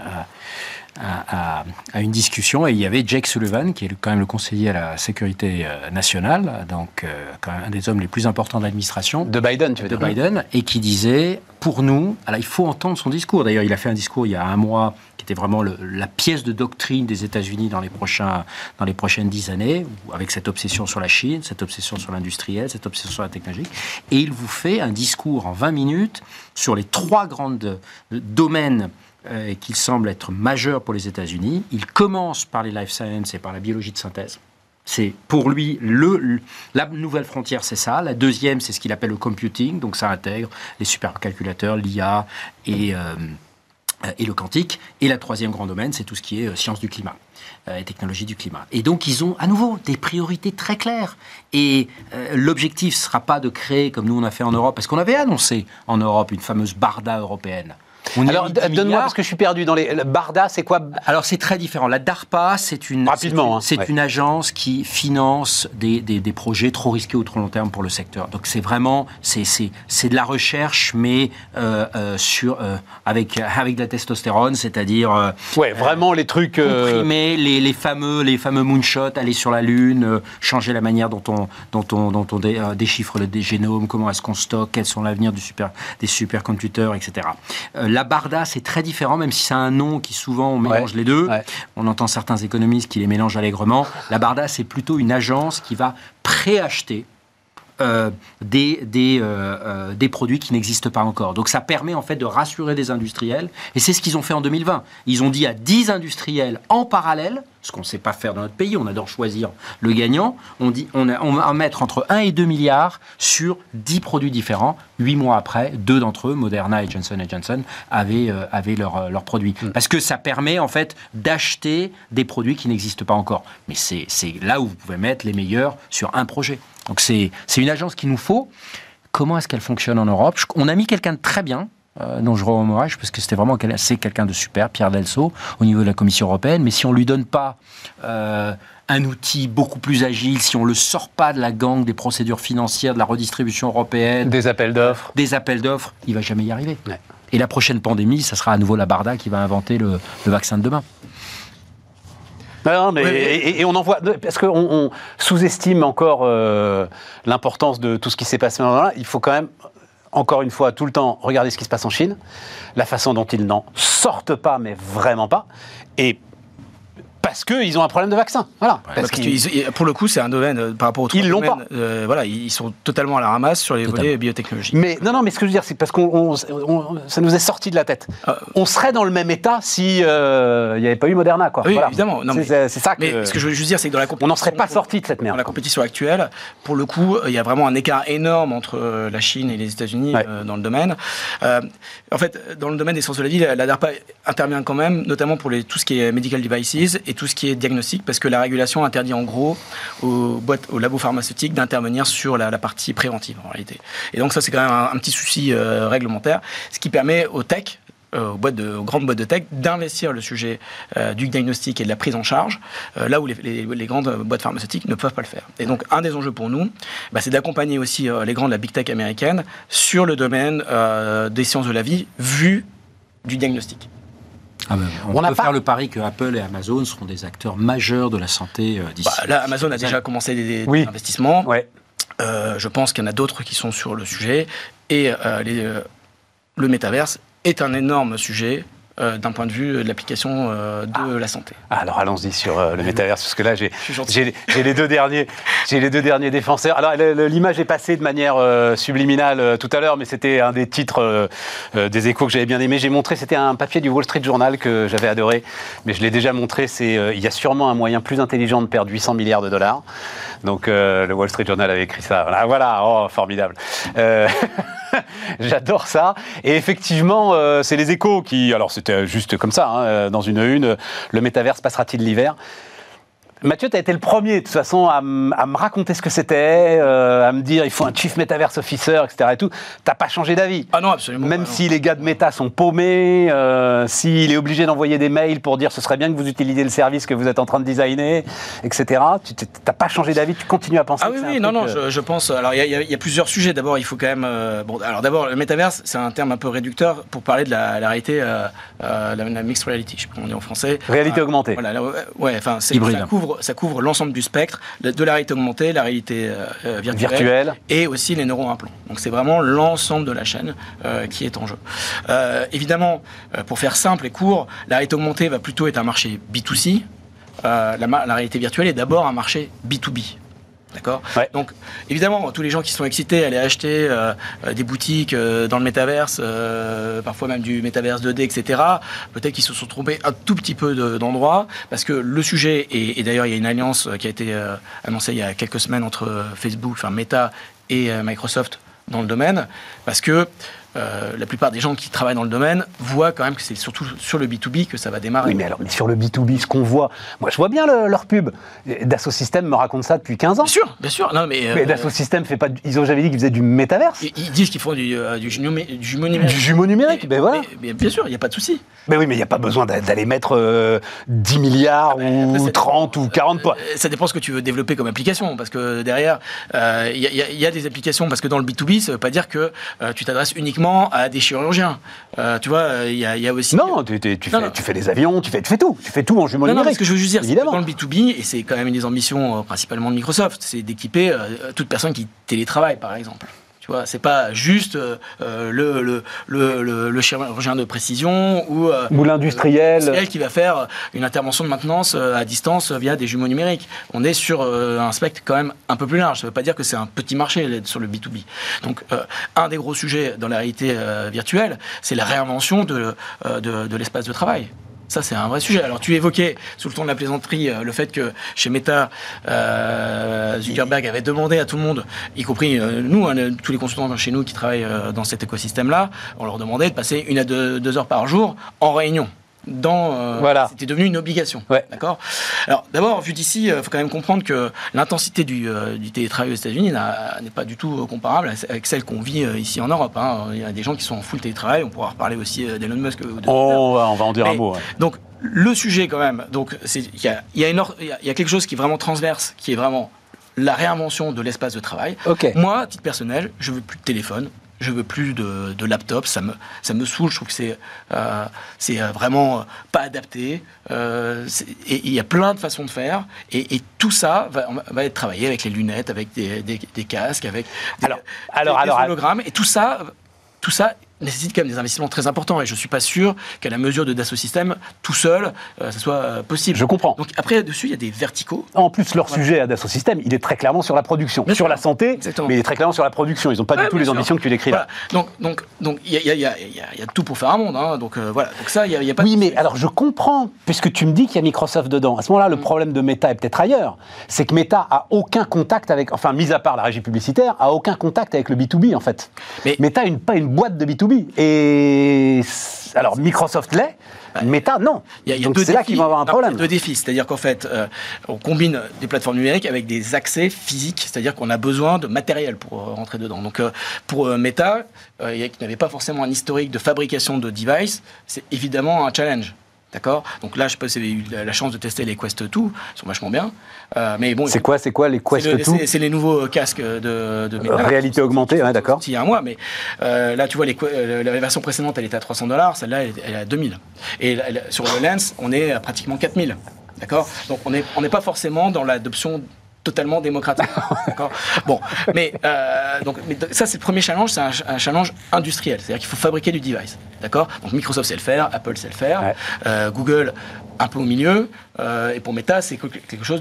à, à, une discussion et il y avait Jake Sullivan, qui est quand même le conseiller à la sécurité nationale, donc quand même un des hommes les plus importants de l'administration. De Biden, tu veux De Biden, et qui disait, pour nous, alors il faut entendre son discours. D'ailleurs, il a fait un discours il y a un mois qui était vraiment la pièce de doctrine des États-Unis dans les prochains, dans les prochaines dix années, avec cette obsession sur la Chine, cette obsession sur l'industriel, cette obsession sur la technologie. Et il vous fait un discours en 20 minutes sur les trois grandes domaines euh, qu'il semble être majeurs pour les États-Unis. Il commence par les life sciences et par la biologie de synthèse. C'est pour lui la nouvelle frontière, c'est ça. La deuxième, c'est ce qu'il appelle le computing, donc ça intègre les supercalculateurs, l'IA et euh, euh, et le quantique. Et la troisième grand domaine, c'est tout ce qui est euh, sciences du climat euh, et technologie du climat. Et donc, ils ont à nouveau des priorités très claires. Et l'objectif ne sera pas de créer, comme nous on a fait en Europe, parce qu'on avait annoncé en Europe une fameuse barda européenne. On Alors, mis 10 donne-moi, parce que je suis perdu dans les. le Barda, c'est quoi? Alors c'est très différent. La DARPA, c'est une, Rapidement, c'est une, hein, c'est ouais. une agence qui finance des, des, des projets trop risqués ou trop long terme pour le secteur. Donc c'est vraiment c'est de la recherche, mais euh, euh, sur euh, avec avec de la testostérone, c'est-à-dire Ouais, vraiment les trucs. comprimer les, les fameux les fameux moonshots, aller sur la lune, changer la manière dont on dont on dont on dé- déchiffre le génome, comment est-ce qu'on stocke, quels sont l'avenir du super des supercomputers, etc. La Barda, c'est très différent, même si c'est un nom qui souvent on mélange Ouais, les deux. ouais. On entend certains économistes qui les mélangent allègrement. La Barda, c'est plutôt une agence qui va préacheter euh, des, des, euh, euh, des produits qui n'existent pas encore. Donc ça permet en fait de rassurer des industriels. Et c'est ce qu'ils ont fait en 2020. Ils ont dit à 10 industriels en parallèle, ce qu'on ne sait pas faire dans notre pays, on adore choisir le gagnant, on, dit, on, a- on va mettre entre 1 et 2 milliards sur 10 produits différents. Huit mois après, deux d'entre eux, Moderna et Johnson Johnson, avaient, euh, avaient leurs produits. Parce que ça permet en fait d'acheter des produits qui n'existent pas encore. Mais c'est là où vous pouvez mettre les meilleurs sur un projet. Donc c'est une agence qu'il nous faut. Comment est-ce qu'elle fonctionne en Europe? Je- On a mis quelqu'un de très bien, euh, dont je rends hommage, parce que c'était vraiment c'est quelqu'un de super, Pierre Delceau, au niveau de la Commission européenne. Mais si on lui donne pas euh, un outil beaucoup plus agile, si on le sort pas de la gangue des procédures financières, de la redistribution européenne, Des appels d'offres. des appels d'offres, il va jamais y arriver. Ouais. Et la prochaine pandémie, ça sera à nouveau la Barda qui va inventer le, le vaccin de demain. Non, mais et, et on en voit parce qu'on on sous-estime encore euh, l'importance de tout ce qui s'est passé. Il faut quand même encore une fois tout le temps regarder ce qui se passe en Chine, la façon dont ils n'en sortent pas, mais vraiment pas, et parce qu'ils ont un problème de vaccin. Voilà. Parce Parce pour le coup, c'est un domaine euh, par rapport aux Ils l'ont pas. euh, voilà, ils sont totalement à la ramasse sur les Totalement. volets biotechnologie. Mais non, non, mais ce que je veux dire, c'est parce qu'on, on- on- ça nous est sorti de la tête. Ah. On serait dans le même état si euh, il n'y avait pas eu Moderna, quoi. Oui, Voilà. évidemment. Non, c'est, mais- c'est- c'est ça que. Mais ce que je veux juste dire, c'est que dans la on compétition, n'en serait pas sorti de cette Dans merde. la compétition actuelle, pour le coup, il y a vraiment un écart énorme entre la Chine et les États-Unis Ouais. dans le domaine. En fait, dans le domaine des sciences de la vie, la, la DARPA intervient quand même, notamment pour les, tout ce qui est medical devices et tout ce qui est diagnostic, parce que la régulation interdit en gros aux boîtes, aux labos pharmaceutiques d'intervenir sur la, partie préventive en réalité. Et donc ça, c'est quand même un, petit souci euh, réglementaire, ce qui permet aux tech euh, aux, aux grandes boîtes de tech d'investir le sujet euh, du diagnostic et de la prise en charge, là où les, grandes boîtes pharmaceutiques ne peuvent pas le faire. Et donc, un des enjeux pour nous, bah, c'est d'accompagner aussi les grandes de la big tech américaine sur le domaine des sciences de la vie, vu du diagnostic. Ah ben, on, peut pas- faire le pari que Apple et Amazon seront des acteurs majeurs de la santé euh, d'ici. Bah, là, Amazon a déjà commencé des, des Oui. investissements. Ouais. Euh, je pense qu'il y en a d'autres qui sont sur le sujet. Et euh, les, euh, le métaverse est un énorme sujet euh, d'un point de vue de l'application euh, de la santé. Ah, alors allons-y sur euh, le métaverse, parce que là, j'ai, les deux derniers, j'ai les deux derniers défenseurs. Alors, l'image est passée de manière euh, subliminale euh, tout à l'heure, mais c'était un des titres euh, euh, des échos que j'avais bien aimé. J'ai montré, c'était un papier du Wall Street Journal que j'avais adoré, mais je l'ai déjà montré. C'est, euh, il y a sûrement un moyen plus intelligent de perdre 800 milliards de dollars. Donc, euh, le Wall Street Journal avait écrit ça. Voilà, voilà oh, formidable. J'adore ça. Et effectivement, euh, c'est les échos qui. Alors, c'était juste comme ça, hein, euh, dans une une, euh, le métaverse passera-t-il l'hiver? Mathieu, tu as été le premier, de toute façon, à, à me raconter ce que c'était, euh, à me dire il faut un chief metaverse officer, etc. Et tout. T'as pas changé d'avis. Ah non, absolument. Même pas, non. si les gars de Meta sont paumés, euh, s'il est obligé d'envoyer des mails pour dire ce serait bien que vous utilisiez le service que vous êtes en train de designer, etc. Tu t'as pas changé d'avis, tu continues à penser Ah que oui, oui, un non, truc, non, euh, je, je pense. Alors, il y, a- y y plusieurs sujets. D'abord, il faut quand même. euh, bon, alors d'abord, le métaverse, c'est un terme un peu réducteur pour parler de la, la réalité, euh, euh, la, la mixed reality, je sais pas comment on dit en français. Réalité Euh, augmentée. Voilà, là, ouais, ouais, enfin, c'est- Hybride. ça couvre, ça couvre l'ensemble du spectre de, la réalité augmentée, la réalité euh, euh, virtuelle, Virtuelle. et aussi les neurones implants. Donc c'est vraiment l'ensemble de la chaîne euh, qui est en jeu. Évidemment, pour faire simple et court, la réalité augmentée va plutôt être un marché B2C. Euh, la, la réalité virtuelle est d'abord un marché B2B. D'accord Ouais. Donc, évidemment, tous les gens qui sont excités à aller acheter euh, euh, des boutiques euh, dans le métaverse, euh, parfois même du métaverse 2D, etc., peut-être qu'ils se sont trompés un tout petit peu de- d'endroit, parce que le sujet, et, et d'ailleurs, il y a une alliance qui a été annoncée il y a quelques semaines entre Facebook, enfin Meta et Microsoft dans le domaine, parce que euh, la plupart des gens qui travaillent dans le domaine voient quand même que c'est surtout sur le B2B que ça va démarrer. Oui, mais alors, mais sur le B2B, ce qu'on voit, moi je vois bien le- leur pub. Dassault Systèmes me raconte ça depuis 15 ans. Bien sûr, bien sûr. Non, mais, euh, Mais Dassault Systèmes fait pas. du- Ils ont jamais dit qu'ils faisaient du métaverse, ils, ils disent qu'ils font du, euh, du, jumeau, du jumeau numérique. du jumeau numérique. Ben voilà. mais- mais bien sûr, il n'y a pas de souci. Mais oui, mais il n'y a pas besoin d'a- d'aller mettre euh, 10 milliards après, ou ça 30 ou 40 points. Euh, Ça dépend ce que tu veux développer comme application, parce que derrière, euh, il y, y a- il y a des applications, parce que dans le B2B, ça ne veut pas dire que euh, tu t'adresses uniquement à des chirurgiens. Euh, tu vois, euh, il y, a- il y a aussi... Non, tu, tu- tu Non, fais, non. tu fais des avions, tu fais, fais tout. Tu fais tout en jumeau Non, non, numérique. ce que je veux juste dire, c'est dans le B2B, et c'est quand même une des ambitions euh, principalement de Microsoft, c'est d'équiper euh, toute personne qui télétravaille, par exemple. Tu vois, c'est pas juste euh, euh, le, le, le, le- le chirurgien de précision ou, euh, Ou l'industriel. qui va faire une intervention de maintenance euh, à distance via des jumeaux numériques. On est sur un spectre quand même un peu plus large. Ça ne veut pas dire que c'est un petit marché sur le B2B. Donc, un des gros sujets dans la réalité virtuelle, c'est la réinvention de, de, de l'espace de travail. Ça, c'est un vrai sujet. Alors, tu évoquais, sous le ton de la plaisanterie, euh, le fait que chez Meta, euh, Zuckerberg avait demandé à tout le monde, y compris euh, nous, hein, tous les consultants chez nous qui travaillent dans cet écosystème-là, on leur demandait de passer une à deux heures par jour en réunion. Dans, euh, Voilà. C'était devenu une obligation. Ouais. D'accord? Alors, d'abord, vu d'ici, il faut quand même comprendre que l'intensité du, euh, du télétravail aux États-Unis n'est pas du tout euh, comparable à- avec celle qu'on vit euh, ici en Europe. hein. Il y a des gens qui sont en full télétravail. On pourra reparler aussi euh, d'Elon Musk. ou de On va, on va en dire un mot. ouais. Donc, le sujet, quand même, donc, c'est il y a, il y, a une or- il y a- il y a quelque chose qui est vraiment transverse, qui est vraiment la réinvention de l'espace de travail. Moi, à titre personnel, je veux plus de téléphone. Je veux plus de, de laptop, ça me, ça me saoule, je trouve que c'est euh, c'est euh, vraiment euh, pas adapté. Euh, et il y a plein de façons de faire, et, et tout ça va, va être travaillé avec les lunettes, avec des, des- des casques, avec des, Alors, alors, des alors, hologrammes, et tout ça, tout ça nécessite quand même des investissements très importants, et je suis pas sûr qu'à la mesure de Dassault Systèmes, tout seul, euh, ça soit euh, possible. Je comprends. Donc après, dessus, il y a des verticaux. En plus, leur sujet à Dassault Systèmes, il est très clairement sur la production. Bien sur sûr. la santé, Exactement. mais il est très clairement sur la production. Ils n'ont pas Ouais, du tout les sûr. ambitions que tu décris là. Voilà. Donc, donc, donc, il y a, il y a- il y a- il y a- il y a tout pour faire un monde. hein. Donc euh, voilà. Donc ça, il y a, il y a pas. Oui, de- mais alors je comprends, puisque tu me dis qu'il y a Microsoft dedans. À ce moment-là, le Mm. problème de Meta est peut-être ailleurs. C'est que Meta a aucun contact avec, enfin, mis à part la régie publicitaire, a aucun contact avec le B2B en fait. Mais- Meta n'est pas une boîte de B2B. Et c- alors Microsoft l'est, Meta non. Il y a- y a Donc deux c'est là défis. qu'ils vont avoir un Non, il y a problème. Deux défis, c'est-à-dire qu'en fait, euh, on combine des plateformes numériques avec des accès physiques, c'est-à-dire qu'on a besoin de matériel pour euh, rentrer dedans. Donc, euh, pour Meta, qui n'avait pas forcément un historique de fabrication de devices, c'est évidemment un challenge. D'accord? Donc là, je sais pas si vous avez eu la chance de tester les Quest 2, ils sont vachement bien. Euh, mais bon, C'est quoi, c'est quoi les Quest C'est le- 2 c'est- les nouveaux casques de, de Meta. Réalité augmentée, ouais, d'accord. Il y a un mois, mais euh, là, tu vois, les, euh, la version précédente, elle était à 300 dollars, celle-là, elle, est- elle est à 2000. Et sur le Lens, on est à pratiquement 4000. D'accord? Donc, on n'est on n'est pas forcément dans l'adoption totalement démocratique. Bon, mais, euh, donc, mais ça, c'est le premier challenge, c'est un, ch- un challenge industriel. C'est-à-dire qu'il faut fabriquer du device. D'accord Donc, Microsoft sait le faire, Apple sait le faire, Ouais. euh, Google un peu au milieu, euh, et pour Meta, c'est que- quelque chose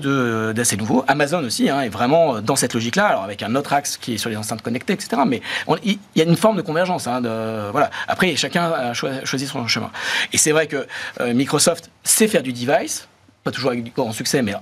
d'assez nouveau. Amazon aussi hein, est vraiment dans cette logique-là, alors avec un autre axe qui est sur les enceintes connectées, etc. Mais il y a une forme de convergence. hein, de, voilà. Après, chacun a choi- choisi son chemin. Et c'est vrai que Microsoft sait faire du device, pas toujours avec du grand succès, mais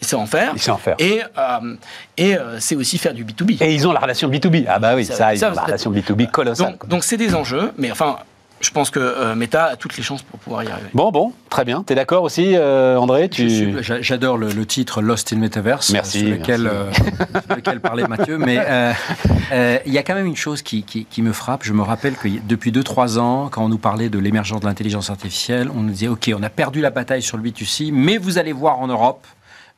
il sait en faire. Il sait en faire. Et, euh, et euh, c'est aussi faire du B2B. Et ils ont la relation B2B. Ah bah oui, Ça- ça, ils ça, ont la relation B2B colossale. donc, donc c'est des enjeux, mais enfin, je pense que euh, Meta a toutes les chances pour pouvoir y arriver. Bon, bon, très bien. T'es d'accord aussi, euh, André tu... J'adore le, le titre Lost in Metaverse, Merci, sur lequel, merci. euh, sur lequel parlait Mathieu. Mais euh, euh, il y a quand même une chose qui, qui- qui me frappe. Je me rappelle que depuis 2-3 ans, quand on nous parlait de l'émergence de l'intelligence artificielle, on nous disait OK, on a perdu la bataille sur le B2C, mais vous allez voir en Europe,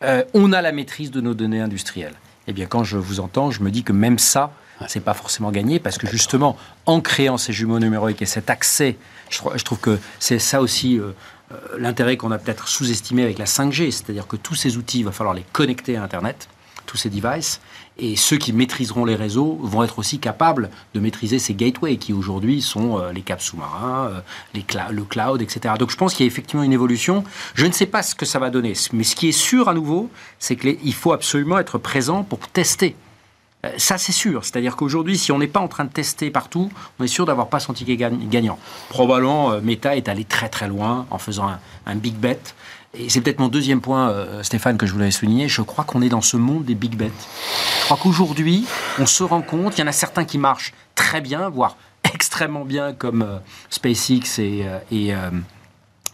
euh, on a la maîtrise de nos données industrielles. Eh bien, quand je vous entends, je me dis que même ça, c'est pas forcément gagné parce que justement, en créant ces jumeaux numériques et cet accès, je, trou- je trouve que c'est ça aussi euh, euh, l'intérêt qu'on a peut-être sous-estimé avec la 5G, c'est-à-dire que tous ces outils, il va falloir les connecter à Internet, tous ces devices, et ceux qui maîtriseront les réseaux vont être aussi capables de maîtriser ces gateways qui aujourd'hui sont euh, les câbles sous-marins, euh, le cloud, etc. Donc je pense qu'il y a effectivement une évolution. Je ne sais pas ce que ça va donner, mais ce qui est sûr à nouveau, c'est qu'il faut absolument être présent pour tester. Euh, Ça, c'est sûr. C'est-à-dire qu'aujourd'hui, si on n'est pas en train de tester partout, on est sûr d'avoir pas son ticket gagn- gagnant. Probablement, Meta est allé très très loin en faisant un big bet. Et c'est peut-être mon deuxième point, euh, Stéphane, que je voulais souligner. Je crois qu'on est dans ce monde des big bets. Je crois qu'aujourd'hui, on se rend compte, il y en a certains qui marchent très bien, voire extrêmement bien comme euh, SpaceX et, euh, et,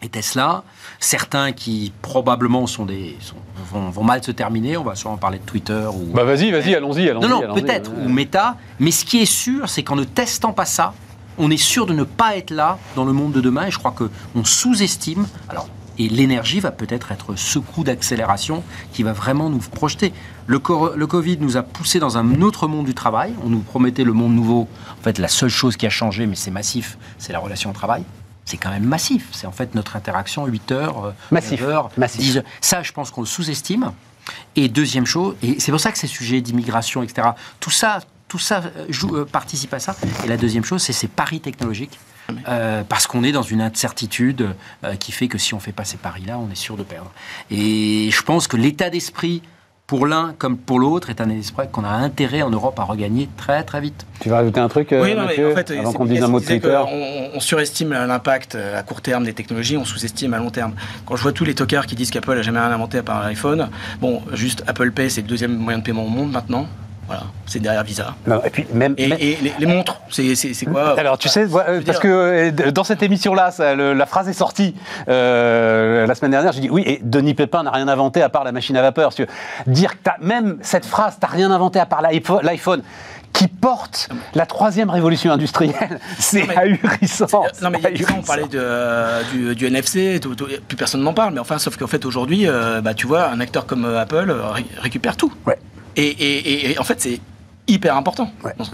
et Tesla. Certains qui probablement sont des, sont- vont, vont mal se terminer. On va sûrement parler de Twitter ou. Bah vas-y, vas-y, allons-y, allons-y. non, non, peut-être, ou Meta. Mais ce qui est sûr, c'est qu'en ne testant pas ça, on est sûr de ne pas être là dans le monde de demain. Et je crois qu'on sous-estime. Alors, et l'énergie va peut-être être ce coup d'accélération qui va vraiment nous projeter. Le, Covid nous a poussé dans un autre monde du travail. On nous promettait le monde nouveau. En fait, la seule chose qui a changé, mais c'est massif, c'est la relation au travail. C'est quand même massif. C'est en fait notre interaction 8 heures, euh, Massif. 9 heures, Massif. 10 heures. Ça, je pense qu'on le sous-estime. Et deuxième chose, et c'est pour ça que ces sujets d'immigration, etc., tout ça, tout ça euh, joue, euh, participe à ça. Et la deuxième chose, c'est ces paris technologiques. Euh, parce qu'on est dans une incertitude euh, qui fait que si on fait pas ces paris-là, on est sûr de perdre. Et je pense que l'état d'esprit, pour l'un comme pour l'autre, est un état d'esprit qu'on a intérêt en Europe à regagner très très vite. Tu vas rajouter un truc, euh, Oui, non, Mathieu, en fait, avant qu'on dise un mot de Twitter On, on surestime l'impact à court terme des technologies, on sous-estime à long terme. Quand je vois tous les tocards qui disent qu'Apple a jamais rien inventé à part l'iPhone, bon, juste Apple Pay, c'est le deuxième moyen de paiement au monde maintenant. Voilà, c'est derrière Visa. Non, Et puis même. Et, même- et les, les montres, c'est quoi Alors tu sais, parce dire- que euh, dans cette émission-là, la phrase est sortie euh, la semaine dernière. J'ai dit oui, et Denis Pépin n'a rien inventé à part la machine à vapeur. Veux. Dire que t'as- même cette phrase, t'as rien inventé à part l'iPhone, qui porte la troisième révolution industrielle, c'est ahurissant. Non, mais il y a dix ans, on ahurissant. parlait de, euh, du, du NFC, tout- tout- plus personne n'en parle, mais enfin, sauf qu'en fait, aujourd'hui, euh, bah, tu vois, un acteur comme Apple euh, ré- récupère tout. Ouais. Et, et- et- et en fait, c'est hyper important Ouais. dans, ce,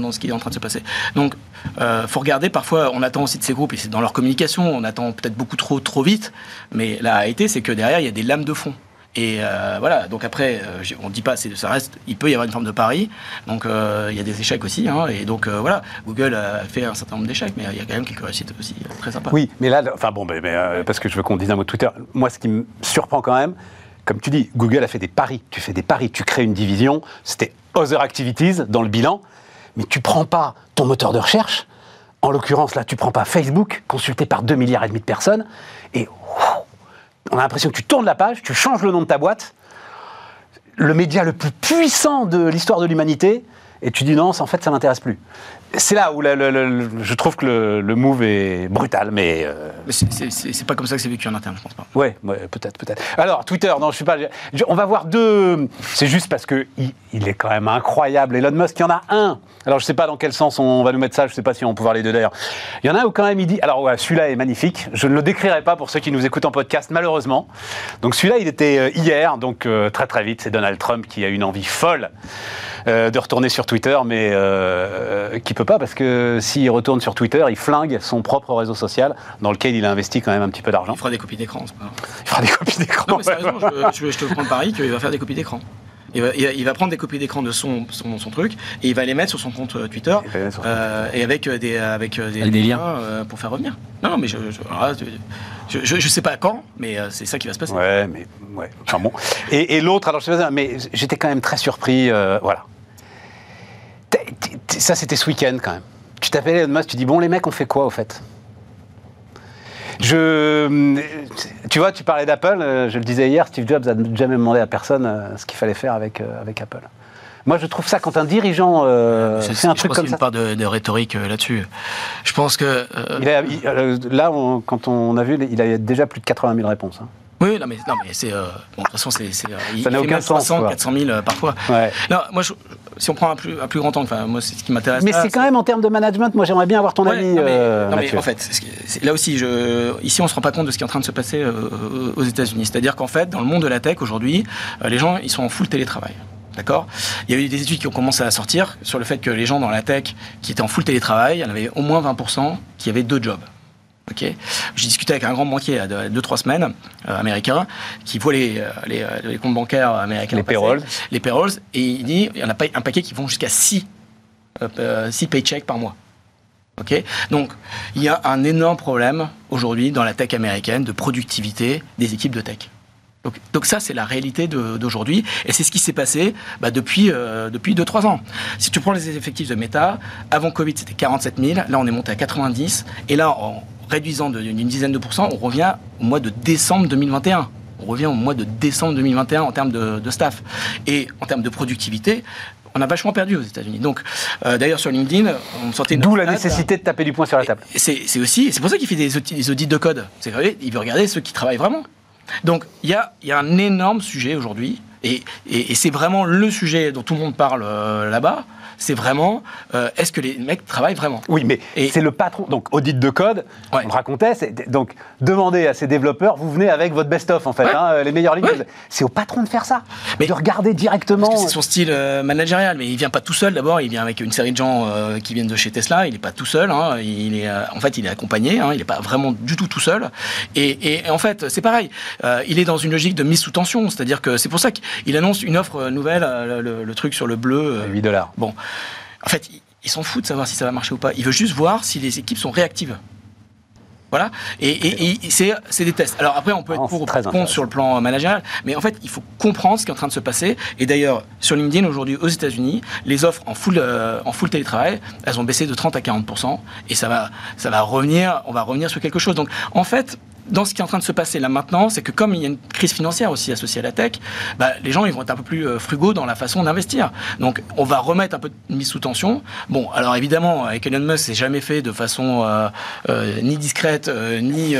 dans ce qui est en train de se passer. Donc, euh, faut regarder, parfois, on attend aussi de ces groupes, et c'est dans leur communication, on attend peut-être beaucoup trop, trop vite, mais la réalité, c'est que derrière, il y a des lames de fond. Et euh, voilà, donc après, euh, on ne dit pas, ça reste, il peut y avoir une forme de pari, donc euh, il y a des échecs aussi, hein, et donc voilà, Google a fait un certain nombre d'échecs, mais il y a quand même quelques réussites aussi très sympas. Oui, mais là, enfin bon, mais, mais, parce que je veux qu'on dise un mot de Twitter. Moi, ce qui me surprend quand même, comme tu dis, Google a fait des paris. Tu fais des paris, tu crées une division. C'était Other Activities dans le bilan, mais tu prends pas ton moteur de recherche. En l'occurrence, là, tu prends pas Facebook, consulté par 2 milliards et demi de personnes, et on a l'impression que tu tournes la page, tu changes le nom de ta boîte, le média le plus puissant de l'histoire de l'humanité, et tu dis non, en fait, ça m'intéresse plus. C'est là où le- le- le- je trouve que le, move est brutal, mais euh, Mais c'est- pas comme ça que c'est vécu en interne, je pense pas. Ouais, ouais, peut-être, peut-être. Alors, Twitter, non, je suis pas. je- on va voir deux. C'est juste parce que il, il est quand même incroyable. Elon Musk, il y en a un. Alors, je sais pas dans quel sens on va nous mettre ça. Je sais pas si on peut voir les deux d'ailleurs. Il y en a un où quand même il dit. Alors, ouais, celui-là est magnifique. Je ne le décrirai pas pour ceux qui nous écoutent en podcast, malheureusement. Donc, celui-là, il était euh, hier, donc euh, très très vite. C'est Donald Trump qui a une envie folle euh, de retourner sur Twitter, mais qui peut pas parce que s'il retourne sur Twitter, il flingue son propre réseau social dans lequel il a investi quand même un petit peu d'argent. Il fera des copies d'écran, c'est pas grave. Il fera des copies d'écran. Non, mais sérieusement, je, je- je te prends le pari qu'il va faire des copies d'écran. Il va, il va- il va prendre des copies d'écran de son, son, son truc et il va les mettre sur son compte euh, Twitter son euh, et avec euh, des, avec, Avec des liens. euh, pour faire revenir. Non, non, mais je, je, je, je- je sais pas quand, mais c'est ça qui va se passer. Ouais, mais ouais. Enfin bon. Et, et l'autre, alors je sais pas, mais j'étais quand même très surpris. euh, voilà. Ça, c'était ce week-end quand même. Tu t'appelles Elon Musk, tu dis bon, les mecs, on fait quoi au fait? Je, tu vois, tu parlais d'Apple, euh, je le disais hier, Steve Jobs a jamais demandé à personne euh, ce qu'il fallait faire avec, euh, avec Apple. Moi, je trouve ça quand un dirigeant euh, fait un je truc pense comme qu'il y a ça. une part de, de rhétorique euh, là-dessus. Je pense que. euh, Il a- il- là, on- quand on a vu, il a déjà plus de 80 000 réponses. hein. Oui, non, mais, non, mais c'est. euh, bon, de toute façon, c'est. euh, Ça n'a aucun même sens, 300, quoi. 400 000 euh, parfois. Ouais. Non, moi, je- si on prend un plus, un plus grand temps, enfin, moi, c'est ce qui m'intéresse. Mais c'est quand même en termes de management, moi j'aimerais bien avoir ton Ouais, avis. non, mais, euh, non, mais Mathieu. en fait, là aussi, je, ici, on se rend pas compte de ce qui est en train de se passer euh, aux États-Unis. C'est-à-dire qu'en fait, dans le monde de la tech aujourd'hui, euh, les gens, ils sont en full télétravail. D'accord? Il y a eu des études qui ont commencé à sortir sur le fait que les gens dans la tech qui étaient en full télétravail, il y en avait au moins 20% qui avaient deux jobs. Ok J'ai discuté avec un grand banquier il y a 2-3 semaines, euh, américain, qui voit les, euh, les, euh, les comptes bancaires américains. Les payrolls. Les payrolls, et il dit il y en a un paquet qui vont jusqu'à 6 six paychecks par mois. Ok Donc, il y a un énorme problème aujourd'hui dans la tech américaine de productivité des équipes de tech. Donc, donc ça, c'est la réalité d'aujourd'hui. Et c'est ce qui s'est passé bah, depuis, euh, depuis 2-3 ans. Si tu prends les effectifs de Meta, avant Covid, c'était 47 000. Là, on est monté à 90. Et là, en réduisant d'une dizaine de pourcents, on revient au mois de décembre 2021. On revient au mois de décembre 2021 en termes de, de staff. Et en termes de productivité, on a vachement perdu aux États-Unis. Donc, euh, d'ailleurs, sur LinkedIn, on sortait une D'où la nécessité de taper du poing sur la table. C'est aussi, c'est pour ça qu'il fait des audits, des audits de code. C'est il veut regarder ceux qui travaillent vraiment. Donc, il y a, il y a un énorme sujet aujourd'hui, et, et- et c'est vraiment le sujet dont tout le monde parle euh, là-bas. C'est vraiment, euh, est-ce que les mecs travaillent vraiment Oui, mais c'est le patron. Donc, audit de code, Ouais. on le racontait. c'est- Donc, demandez à ces développeurs, vous venez avec votre best-of, en fait, Ouais. hein, les meilleures lignes. Ouais. C'est au patron de faire ça. Mais- de regarder directement. C'est son style euh, managérial, mais il vient pas tout seul d'abord, il vient avec une série de gens euh, qui viennent de chez Tesla, il n'est pas tout seul, hein, il est, euh, en fait il est accompagné, hein, il n'est pas vraiment du tout tout seul. Et, et en fait c'est pareil, euh, il est dans une logique de mise sous tension, c'est-à-dire que c'est pour ça qu'il annonce une offre euh, nouvelle, euh, le, le truc sur le bleu. euh, 8 dollars. Bon, en fait, il, s'en fout de savoir si ça va marcher ou pas. Il veut juste voir si les équipes sont réactives. Voilà. Et, et- et c'est des tests. Alors après, on peut être pour contre sur le plan managérial, mais en fait, il faut comprendre ce qui est en train de se passer. Et d'ailleurs, sur LinkedIn aujourd'hui aux États-Unis, les offres en full euh, en full télétravail, elles ont baissé de 30 à 40% et ça va ça va revenir. On va revenir sur quelque chose. Donc, en fait. Dans ce qui est en train de se passer là maintenant, c'est que comme il y a une crise financière aussi associée à la tech, bah, les gens ils vont être un peu plus euh, frugaux dans la façon d'investir. Donc on va remettre un peu de mise sous tension. Bon, alors évidemment, avec Elon Musk, c'est jamais fait de façon euh, euh, ni discrète, euh, ni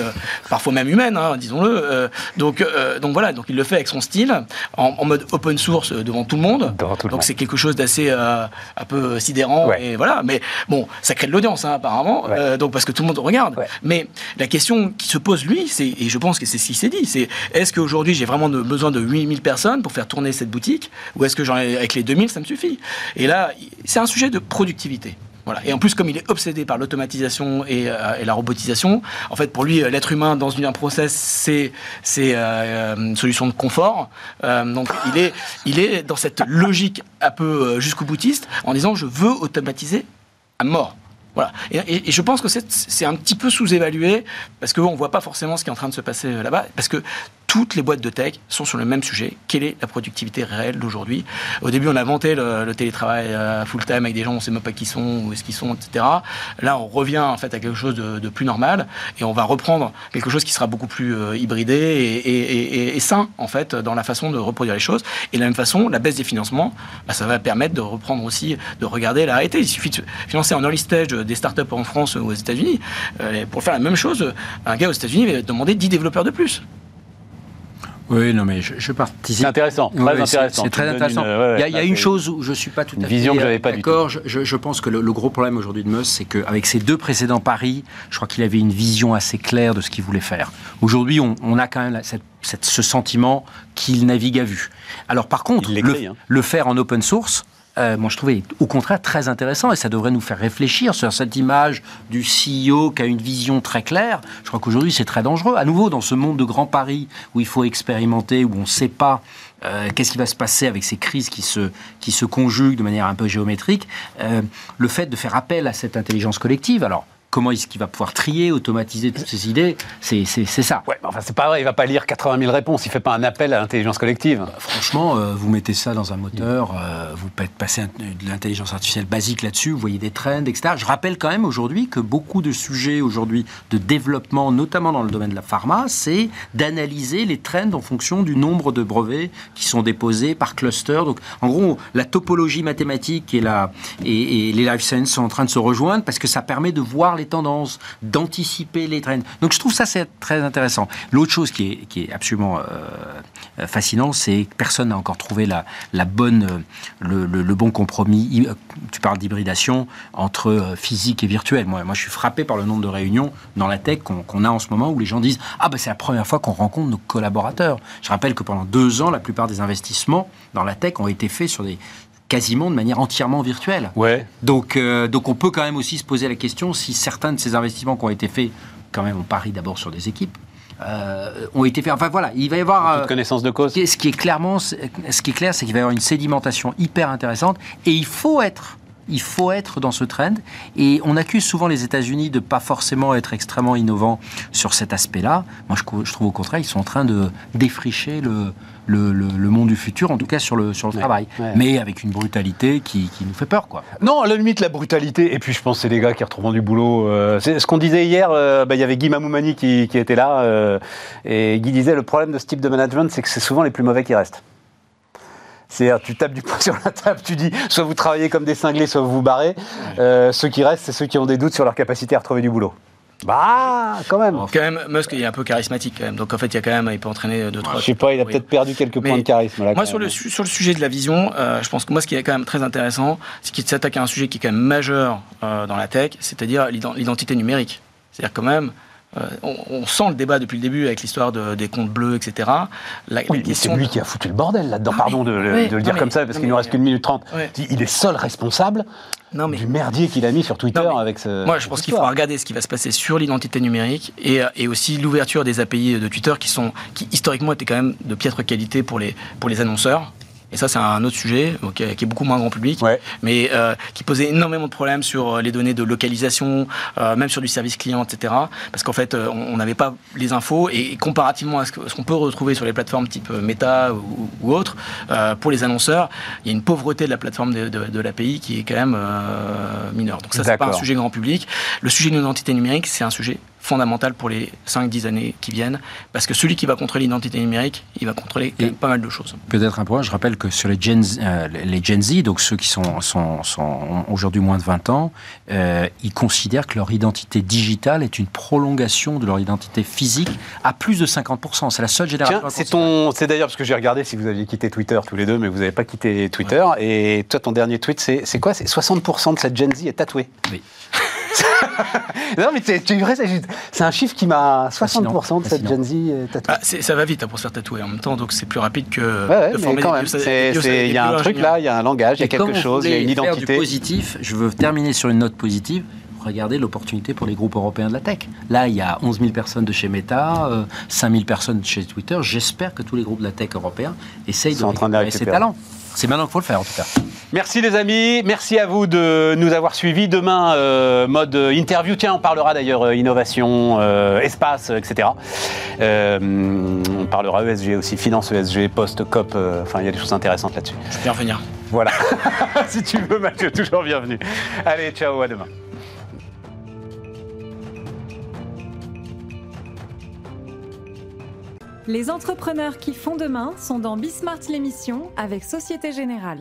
parfois même humaine, hein, disons-le. Donc, donc voilà, donc il le fait avec son style, en, en mode open source devant tout le monde. Devant tout le donc c'est quelque chose d'assez un peu sidérant Ouais. et voilà. Mais bon, ça crée de l'audience hein, apparemment, Ouais. donc parce que tout le monde regarde. Ouais. Mais la question qui se pose lui, et je pense que c'est ce qu'il s'est dit, est-ce qu'aujourd'hui j'ai vraiment besoin de 8000 personnes pour faire tourner cette boutique, ou est-ce que j'en ai avec les 2000 ça me suffit? Et là, c'est un sujet de productivité. Et en plus, comme il est obsédé par l'automatisation et, euh, la robotisation, en fait, pour lui, euh, l'être humain dans un process, c'est euh, une solution de confort. Donc, il est, dans cette logique un peu jusqu'au boutiste, en disant je veux automatiser à mort. Voilà. Et, je pense que c'est c'est un petit peu sous-évalué parce qu'on ne voit pas forcément ce qui est en train de se passer euh, là-bas. Parce que toutes les boîtes de tech sont sur le même sujet. Quelle est la productivité réelle d'aujourd'hui? Au début, on a le, le télétravail euh, full-time avec des gens, on ne sait même pas qui sont, où est-ce qu'ils sont, etc. Là, on revient en fait à quelque chose de, plus normal et on va reprendre quelque chose qui sera beaucoup plus euh, hybridé et sain en fait dans la façon de reproduire les choses. Et de la même façon, la baisse des financements, bah, ça va permettre de reprendre aussi, de regarder la réalité. Il suffit de financer en early stage des startups en France ou aux États-Unis. Euh, pour faire la même chose, un gars aux États-Unis va demander 10 développeurs de plus. Oui, non, mais je, je participe. C'est intéressant, très intéressant. C'est très intéressant. une- ouais, ouais, il y a, il y a là, une chose où je suis pas tout à vision fait que j'avais pas d'accord. Je, je- je pense que le, le gros problème aujourd'hui de Musk, c'est qu'avec ses deux précédents paris, je crois qu'il avait une vision assez claire de ce qu'il voulait faire. Aujourd'hui, on, on a quand même la- cette- cette- ce sentiment qu'il navigue à vue. Alors, par contre, le, hein. le faire en open source. Euh, moi, je trouvais au contraire très intéressant et ça devrait nous faire réfléchir sur cette image du CEO qui a une vision très claire. Je crois qu'aujourd'hui, c'est très dangereux. À nouveau, dans ce monde de grands paris où il faut expérimenter, où on ne sait pas euh, qu'est-ce qui va se passer avec ces crises qui se, qui se conjuguent de manière un peu géométrique, euh, le fait de faire appel à cette intelligence collective, alors comment est-ce qu'il va pouvoir trier, automatiser toutes ces idées C'est ça. Ouais, mais enfin, c'est pas vrai, il va pas lire 80 000 réponses, il fait pas un appel à l'intelligence collective. Franchement, euh, vous mettez ça dans un moteur, euh, vous pa- passez un- de l'intelligence artificielle basique là-dessus, vous voyez des trends, etc. Je rappelle quand même aujourd'hui que beaucoup de sujets aujourd'hui de développement, notamment dans le domaine de la pharma, c'est d'analyser les trends en fonction du nombre de brevets qui sont déposés par cluster. Donc, en gros, la topologie mathématique et, la, et, et les life sciences sont en train de se rejoindre parce que ça permet de voir les tendances, d'anticiper les trends. Donc, je trouve ça c'est très intéressant. L'autre chose qui est, qui est absolument euh, fascinant, c'est que personne n'a encore trouvé la, la bonne, euh, le, bon compromis. Euh, Tu parles d'hybridation entre physique et virtuel. Moi, moi, je suis frappé par le nombre de réunions dans la tech qu'on a en ce moment où les gens disent Ah, ben c'est la première fois qu'on rencontre nos collaborateurs. Je rappelle que pendant deux ans, la plupart des investissements dans la tech ont été faits sur des quasiment de manière entièrement virtuelle. Ouais. Donc, euh, donc on peut quand même aussi se poser la question si certains de ces investissements qui ont été faits, quand même on parie d'abord sur des équipes, euh, ont été faits. Enfin voilà, il va y avoir... Euh, connaissance de cause. ce qui est clairement, ce qui est clair, c'est qu'il va y avoir une sédimentation hyper intéressante et il faut être. Il faut être dans ce trend. Et on accuse souvent les États-Unis de pas forcément être extrêmement innovants sur cet aspect-là. Moi, je, trouve- je trouve au contraire, ils sont en train de défricher le, le, le- le monde du futur, en tout cas sur le, sur le Ouais, travail. ouais. Mais avec une brutalité qui, qui nous fait peur, quoi. Non, à la limite, la brutalité. Et puis, je pense que c'est des gars qui retrouvent du boulot. euh, c'est ce qu'on disait hier. euh, bah, Il y avait Guy Mamoumani qui, qui était là. euh, et Guy disait le problème de ce type de management, c'est que c'est souvent les plus mauvais qui restent. C'est-à-dire, tu tapes du poing sur la table, tu dis soit vous travaillez comme des cinglés, soit vous vous barrez. Euh, ceux qui restent, c'est ceux qui ont des doutes sur leur capacité à retrouver du boulot. Bah, quand même. Quand même, Musk il est un peu charismatique quand même. Donc en fait, il y a quand même, il peut entraîner deux trois. Je sais pas, il a Oui. peut-être perdu quelques points de charisme là. Moi, sur le, même. sur le sujet de la vision, euh, je pense que moi, ce qui est quand même très intéressant, c'est qu'il s'attaque à un sujet qui est quand même majeur euh, dans la tech, c'est-à-dire l'ident- l'identité numérique. C'est-à-dire quand même, euh, on, on sent le débat depuis le début avec l'histoire de- des comptes bleus, etc. La, Oui, mais c'est lui de- qui a foutu le bordel là-dedans. Pardon de, le- de dire mais- comme ça, parce qu'il nous mais- reste qu'une minute trente. Ouais. Il est seul responsable Non, mais du merdier qu'il a mis sur Twitter Non, avec ce. Moi, je pense qu'il faudra regarder ce qui va se passer sur l'identité numérique et, et aussi l'ouverture des API de Twitter qui sont, qui historiquement étaient quand même de piètre qualité pour les, pour les annonceurs. Et ça, c'est un autre sujet qui est beaucoup moins grand public, Ouais. mais euh, qui posait énormément de problèmes sur euh, les données de localisation, euh, même sur du service client, etc. Parce qu'en fait, euh, on n'avait pas les infos et, comparativement à ce qu'on peut retrouver sur les plateformes type euh, Meta ou, ou autres, euh, pour les annonceurs, il y a une pauvreté de la plateforme de, de- de l'API qui est quand même euh, mineure. Donc ça, c'est pas un sujet grand public. Le sujet de l'identité numérique, c'est un sujet fondamental pour les 5-10 années qui viennent, parce que celui qui va contrôler l'identité numérique, il va contrôler quand Et- même pas mal de choses. Peut-être un point, je rappelle que sur les Gen, Z- euh, les Gen Z, donc ceux qui sont, sont, sont ont aujourd'hui moins de 20 ans, euh, ils considèrent que leur identité digitale est une prolongation de leur identité physique à plus de 50%. C'est la seule génération. Tiens, c'est ton, c'est d'ailleurs parce que j'ai regardé si vous aviez quitté Twitter tous les deux, mais vous n'avez pas quitté Twitter. Et toi, ton dernier tweet, c'est, c'est quoi? C'est 60% de cette Gen Z est tatouée. Oui. non, mais c'est, tu es vrai, c'est un chiffre qui m'a 60% de cette. Gen Z est tatouée. Ah, ça va vite hein, pour se faire tatouer en même temps, donc c'est plus rapide que ouais, ouais, de former il y a un truc là, il y a un langage, il y a quelque chose, il y a une faire identité. Du positif, je veux terminer sur une note positive. Regardez l'opportunité pour les groupes européens de la tech. Là, il y a 11 000 personnes de chez Meta, euh, 5 000 personnes de chez Twitter. J'espère que tous les groupes de la tech européens essayent de récupérer ces talents. C'est maintenant qu'il faut le faire, en tout cas. Merci les amis, merci à vous de nous avoir suivis. Demain, euh, mode interview. Tiens, on parlera d'ailleurs euh, innovation, euh, espace, etc. Euh, on parlera ESG aussi, finance ESG, post-COP. euh, Enfin, il y a des choses intéressantes là-dessus. Je bien revenir. Voilà. si tu veux, Mathieu, toujours bienvenue. Allez, ciao, à demain. Les entrepreneurs qui font demain sont dans Bismart l'émission avec Société Générale.